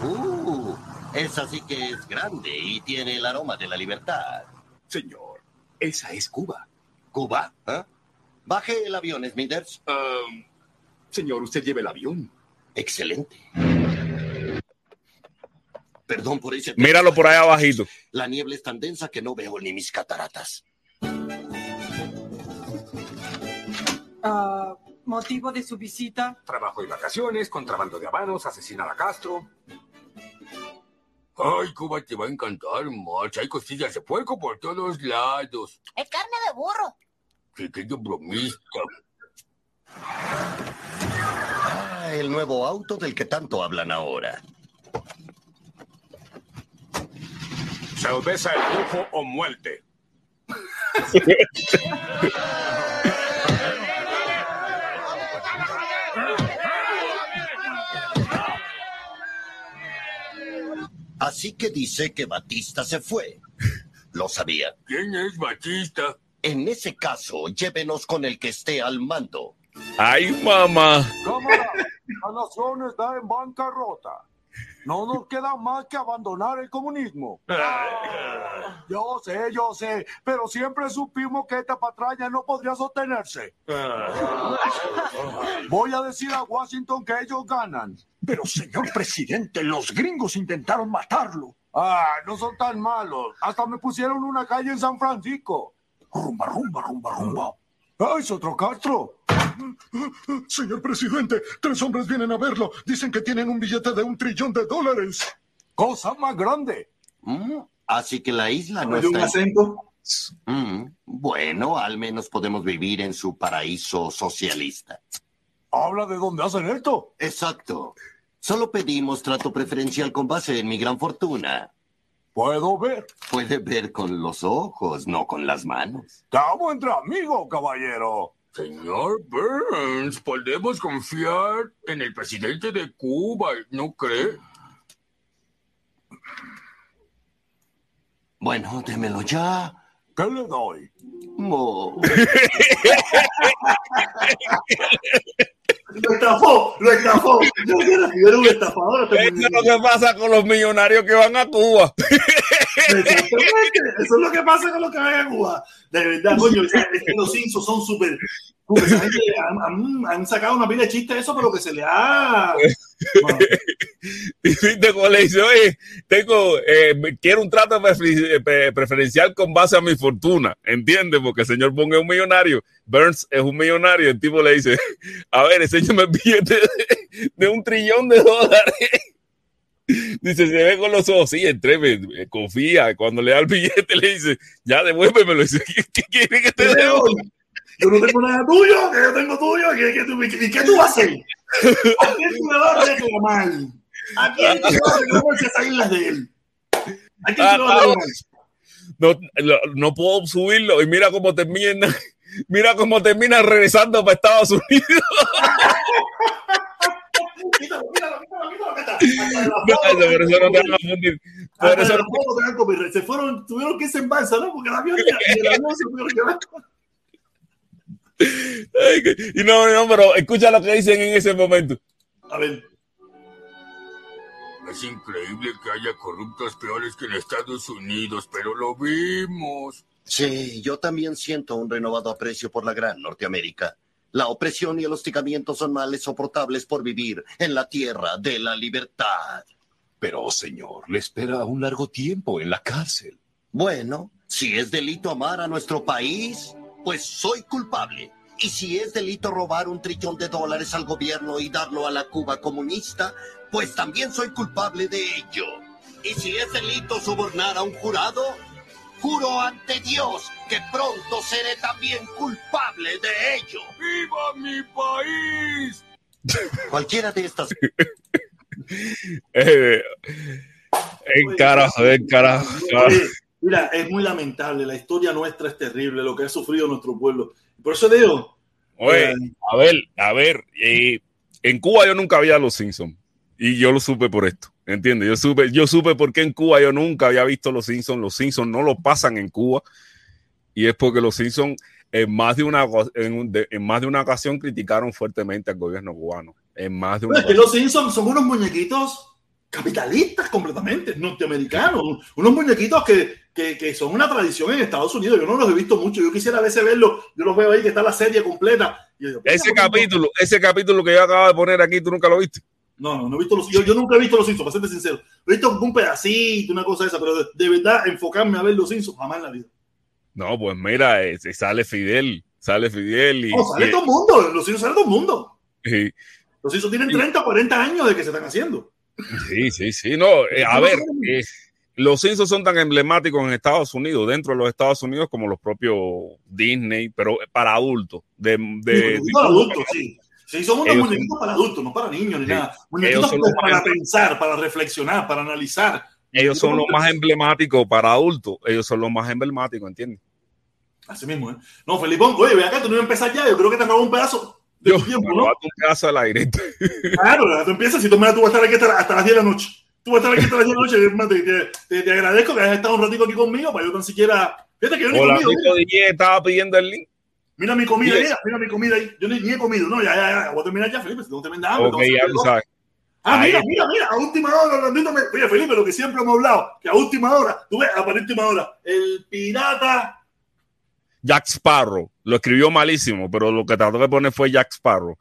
Uh, esa sí que es grande y tiene el aroma de la libertad. Señor, esa es Cuba. ¿Cuba? ¿eh? Baje el avión, Smithers. Um, señor, usted lleva el avión. Excelente. Perdón por ese... Míralo por ahí abajito. La niebla es tan densa que no veo ni mis cataratas. Ah, ¿Motivo de su visita? Trabajo y vacaciones, contrabando de habanos, asesinar a Castro. Ay, Cuba te va a encantar, March. Hay costillas de puerco por todos lados. Es carne de burro. Pequeño bromista. Ah, el nuevo auto del que tanto hablan ahora. Cerveza el lujo o muerte. Así que dice que Batista se fue. Lo sabía. ¿Quién es Batista? En ese caso, llévenos con el que esté al mando. Ay, mamá. Cámara, la nación está en bancarrota. No nos queda más que abandonar el comunismo. Yo sé, yo sé, pero siempre supimos que esta patraña no podría sostenerse. Voy a decir a Washington que ellos ganan. Pero, señor presidente, los gringos intentaron matarlo. Ah, no son tan malos. Hasta me pusieron una calle en San Francisco. Rumba, rumba, rumba, rumba. Ah, es otro Castro. Señor presidente, tres hombres vienen a verlo. Dicen que tienen un billete de un trillón de dólares. Cosa más grande. Mm, Así que la isla no un está... en- acento. Mm, bueno, al menos podemos vivir en su paraíso socialista. Habla de dónde hacen esto. Exacto. Solo pedimos trato preferencial con base en mi gran fortuna. Puedo ver. Puede ver con los ojos, no con las manos. Estamos entre amigos, caballero. Señor Burns, podemos confiar en el presidente de Cuba, ¿no cree? Bueno, démelo ya. ¿Qué le doy? Mo. Lo estafó, lo estafó. Yo era un estafador. Eso es lo que pasa con los millonarios que van a Cuba. Exactamente. Eso es lo que pasa con los que van a Cuba. De verdad, coño, es que los Simpsons son súper. Han, sacado una pila de chistes eso, pero que se le ha. Bueno, le dice, oye, tengo, eh, quiero un trato pre- preferencial con base a mi fortuna, ¿entiendes? Porque el señor Bong es un millonario, Burns es un millonario, el tipo le dice, a ver, enséñame el billete de, de un trillón de dólares. Dice, se ve con los ojos, sí, entreme, confía. Cuando le da el billete, le dice, ya devuélvemelo. Dice, ¿qué, qué quiere que te ¿qué devuelva? Yo no tengo nada tuyo, que yo tengo tuyo. ¿Qué, qué tú- ¿Y qué tú vas a hacer? ¿A quién tú le vas a reclamar? ¿A quién tú le vas a reclamar si de él? ¿A quién tú le vas a reclamar? no, lo- no puedo subirlo y mira cómo termina, mira cómo termina regresando para Estados Unidos. Está. No, la eso, por foto- eso no te van a fundir. Por hasta eso la foto te dan copyright. Se fueron, tuvieron que irse en balsa, ¿no? Porque el avión, y el avión se tuvieron que- y no, no, pero escucha lo que dicen en ese momento. A ver, Es increíble que haya corruptos peores que en Estados Unidos, pero lo vimos. Sí, yo también siento un renovado aprecio por la gran Norteamérica. La opresión y el hostigamiento son males soportables por vivir en la tierra de la libertad. Pero, señor, le espera un largo tiempo en la cárcel. Bueno, si es delito amar a nuestro país, pues soy culpable. Y si es delito robar un trillón de dólares al gobierno y darlo a la Cuba comunista, pues también soy culpable de ello. Y si es delito sobornar a un jurado, juro ante Dios que pronto seré también culpable de ello. ¡Viva mi país! Cualquiera de estas Eh, en carajo, en carajo. Mira, es muy lamentable. La historia nuestra es terrible, lo que ha sufrido nuestro pueblo. Por eso digo, Oye, a ver, a ver, eh, en Cuba yo nunca había Los Simpsons y yo lo supe por esto, ¿entiendes? Yo supe, yo supe por qué en Cuba yo nunca había visto Los Simpsons. Los Simpsons no lo pasan en Cuba y es porque Los Simpsons en más de una en, de- en más de una ocasión criticaron fuertemente al gobierno cubano. En más de una que los Simpsons son unos muñequitos capitalistas completamente, norteamericanos, unos muñequitos que, que, que son una tradición en Estados Unidos. Yo no los he visto mucho, yo quisiera a veces verlos, yo los veo ahí que está la serie completa. Y yo digo, Ese "Mira, capítulo, ese capítulo que yo acabo de poner aquí, tú nunca lo viste. No, no, no he visto los yo, yo nunca he visto los Simpsons, para serte sincero. He visto un pedacito, una cosa de esa, pero de, de verdad enfocarme a ver los Simpsons jamás en la vida. No, pues mira, eh, sale Fidel, sale Fidel y, No, sale todo el mundo, los Simpsons sale todo el mundo. y- Los Simpsons tienen 30 o 40 años de que se están haciendo. Sí, sí, sí. No, eh, a ver, eh, los Simpsons son tan emblemáticos en Estados Unidos, dentro de los Estados Unidos, como los propios Disney, pero para adultos. De, de- adultos, sí. Sí, son unos Ellos muñequitos para adultos, no para niños ni Sí. nada. Muñequitos son los para más- pensar, para reflexionar, para analizar. ellos son los más emblemáticos para adultos. Ellos son los más emblemáticos, ¿entiendes? Así mismo, ¿eh? No, Felipón, oye, ve acá, tú no ibas a empezar ya. Yo creo que te acabó un pedazo de tu tiempo, ¿no? un pedazo del aire. Claro, tú empiezas, si tú, mira, tú vas a estar aquí hasta, hasta las 10 de la noche. Tú vas a estar aquí hasta las 10 de la noche. Te, te- te- agradezco que hayas estado un ratito aquí conmigo para yo tan siquiera. Fíjate que yo ni Hola, Mira, DJ estaba pidiendo el link. Mira mi comida ahí, mira mi comida ahí. Yo ni, ni he comido, no, ya, ya, ya. Voy a terminar ya, Felipe. Si hambre. Ok, tengo ya hambre. sabes. Ah, mira, mira, mira, a última hora, Orlandito me... Oye, Felipe, lo que siempre hemos hablado, que a última hora, tú ves, a última hora, el pirata. Jack Sparrow. Lo escribió malísimo, pero lo que trató de poner fue Jack Sparrow.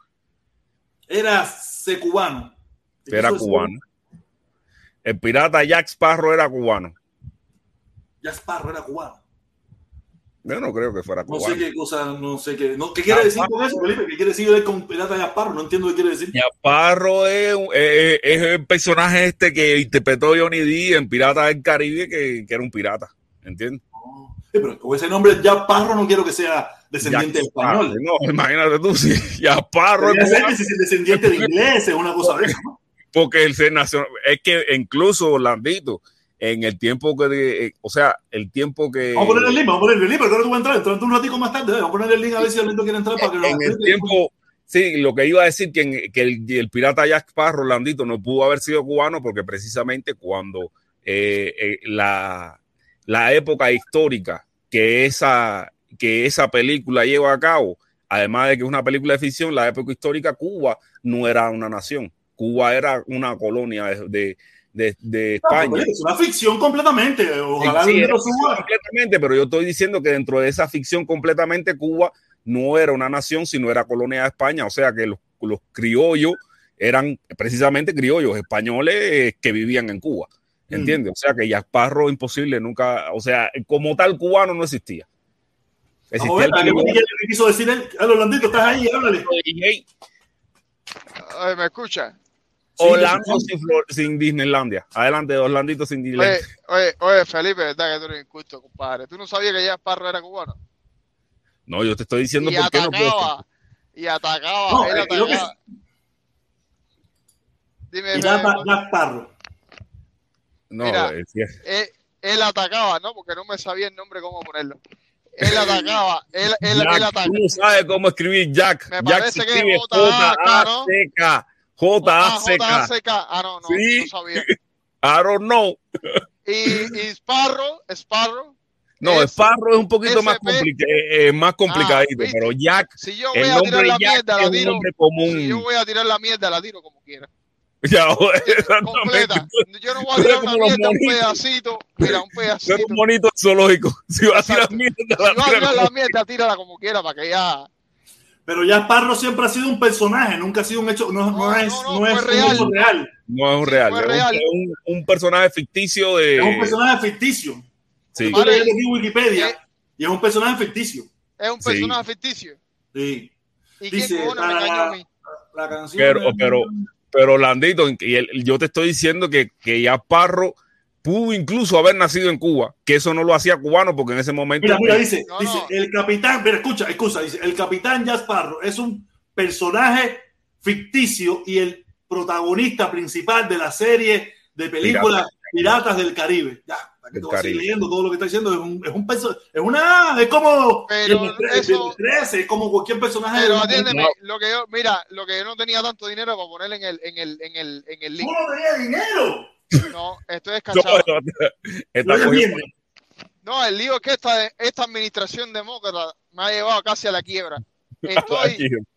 Era C cubano. Era cubano. El pirata Jack Sparrow era cubano. Jack Sparrow era cubano. Yo no creo que fuera No cubano. sé qué cosa, no sé qué. No, ¿Qué quiere decir con eso, Felipe? ¿Qué quiere decir con pirata Jack Sparrow? No entiendo qué quiere decir. Jack Sparrow es, un- eh, es el personaje este que interpretó Johnny D en Pirata del Caribe, que, que era un pirata. ¿Entiendes? Sí, pero con ese nombre Jack Sparrow no quiero que sea descendiente de español. No, imagínate tú, si Debería es si descendiente de ingleses, una cosa de esa, ¿no? porque el ser nacional, es que incluso Orlandito, en el tiempo que, eh, o sea, el tiempo que... Vamos a poner el link, vamos a poner el link, pero ahora tú vas a entrar, entra un ratico más tarde, ¿eh? vamos a poner el link a ver si Orlando quiere entrar para que en el tiempo, sí, lo que iba a decir que, en- que el, el pirata Jack Sparrow, Landito, no pudo haber sido cubano porque precisamente cuando eh, eh, la, la época histórica que esa, que esa película lleva a cabo, además de que es una película de ficción, la época histórica, Cuba no era una nación, Cuba era una colonia de, de, de- de España. Es una ficción completamente. Ojalá Sí, era suba. completamente, pero yo estoy diciendo que dentro de esa ficción completamente Cuba no era una nación, sino era colonia de España, o sea que los, los criollos eran precisamente criollos españoles eh, que vivían en Cuba, ¿entiendes? O sea que Jasparro imposible nunca, o sea, como tal cubano no existía. Vamos a ver, ¿qué, qué- qué quiso decir él? Hola, Orlandito, estás ahí, háblale. Oye, ¿me escucha? Orlando sin, Flor- sin Disneylandia. Adelante, Orlandito sin Disneylandia. oye, oye, Felipe, verdad que tú eres injusto, compadre. ¿Tú no sabías que ya Sparrow era cubano? No, yo te estoy diciendo y por qué no atacaba, y atacaba, No, él eh, creo que atacaba. Dime, Jack Sparrow. No, Mira, eh, sí. él, él atacaba, ¿no? Porque no me sabía el nombre cómo ponerlo. Él atacaba, él, él, Jack, él atacaba. tú no sabes cómo escribir Jack. Me Jack parece se que escribe es J-A-K, ¿no? J-A-C-K. Ah, J-A-C-K. J-A-C-K. Ah, no, no, Sí. no sabía. I don't know. Y, y Sparrow, Sparrow, No, Es- Sparrow es un poquito más, complica- eh, eh, más complicadito, Ah, pero Jack, si yo el voy a nombre tirar la Jack mierda, es la tiro. común. Si yo voy a tirar la mierda, la tiro como quiera. Ya. Completa. Yo no voy a tirar una mierda, un pedacito. Mira, un pedacito. un bonito zoológico. Si vas a tirar mierda, Si la vas a tirar la mierda, tírala como quiera para que ya. Pero ya Sparrow siempre ha sido un personaje, nunca ha sido un hecho, no, no es, no, es un hecho real. No es un Sí, real, fue es un- real. es un, un personaje ficticio de. Es un personaje ficticio. Sí. Yo leí aquí Wikipedia Eh. y es un personaje ficticio. Es un Sí. personaje ficticio. Sí. ¿Y Dice, me la- engañó a mí? La canción. Pero, pero, pero Landito, y el- yo te estoy diciendo que, que ya Parro pudo incluso haber nacido en Cuba, que eso no lo hacía cubano porque en ese momento. Mira, mira, dice, No, dice, no. el capitán, mira, escucha, escucha, dice, el capitán Jack Sparrow es un personaje ficticio y el protagonista principal de la serie de películas Piratas del Caribe. Ya, para que Del te voy a seguir Caribe. leyendo todo lo que está diciendo, es un, es un perso- es una, es como Pero eso- el de 13, es como cualquier personaje. Pero de- atiéndeme, no. lo que yo, mira, lo que yo no tenía tanto dinero para poner en el, en el, en el, en el Tú link. no tenías dinero. No, estoy No, Oye, cogiendo- bien. No, el lío es que esta, esta administración demócrata me ha llevado casi a la quiebra. Estoy,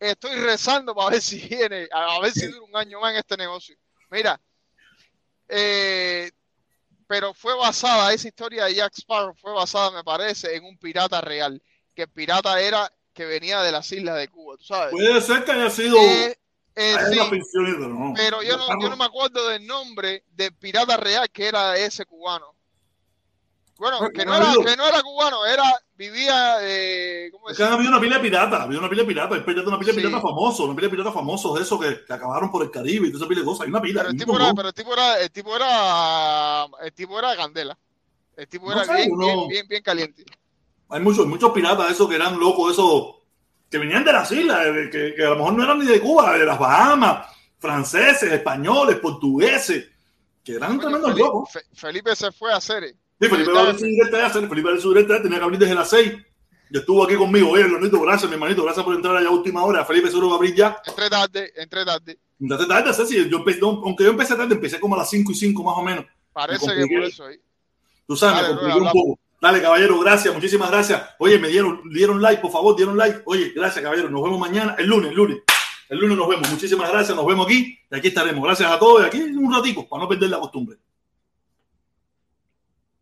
estoy rezando para ver si viene, a ver si dura un año más en este negocio. Mira, eh, pero fue basada, esa historia de Jack Sparrow fue basada, me parece, en un pirata real, que el pirata era que venía de las islas de Cuba, ¿tú sabes? Puede ser que haya sido. Eh, eh, sí, pero no. pero yo no, yo no me acuerdo del nombre del pirata real que era ese cubano. Bueno, que no era, que no era cubano, era, vivía, eh, ¿cómo Es que había una pila de piratas, había una pila de piratas, hay pirata- una pila de Sí. piratas famosos, una pila de piratas famosos de esos que, que acabaron por el Caribe y toda esa pila de cosas. Hay una pila. Pero el tipo era, pero el tipo era, el tipo era, el tipo era candela. El tipo No era sé, bien, uno- bien, bien, bien caliente. Hay muchos, muchos piratas esos que eran locos, esos que venían de las islas, que, que a lo mejor no eran ni de Cuba, de las Bahamas, franceses, españoles, portugueses, que eran Coño, tremendos Felipe, locos. Fe- Felipe se fue a hacer. eh. Sí, Felipe va a hacer, Felipe va a su directa, tenía que abrir desde las 6. Y estuvo aquí conmigo. Oye, Leonito, gracias, mi hermanito, gracias por entrar allá a última hora. Felipe seguro va a abrir ya. Entré tarde, entré tarde. Entonces, tarde, Ceci, yo empecé, aunque yo empecé tarde, empecé como a las 5 y 5 más o menos. Parece que por eso ahí. Tú sabes, Dale, me compliqué un poco. Dale, caballero, gracias, muchísimas gracias. Oye, me dieron, dieron like, por favor, dieron like. Oye, gracias, caballero. Nos vemos mañana, el lunes, el lunes. El lunes nos vemos. Muchísimas gracias, nos vemos aquí y aquí estaremos. Gracias a todos y aquí un ratico para no perder la costumbre.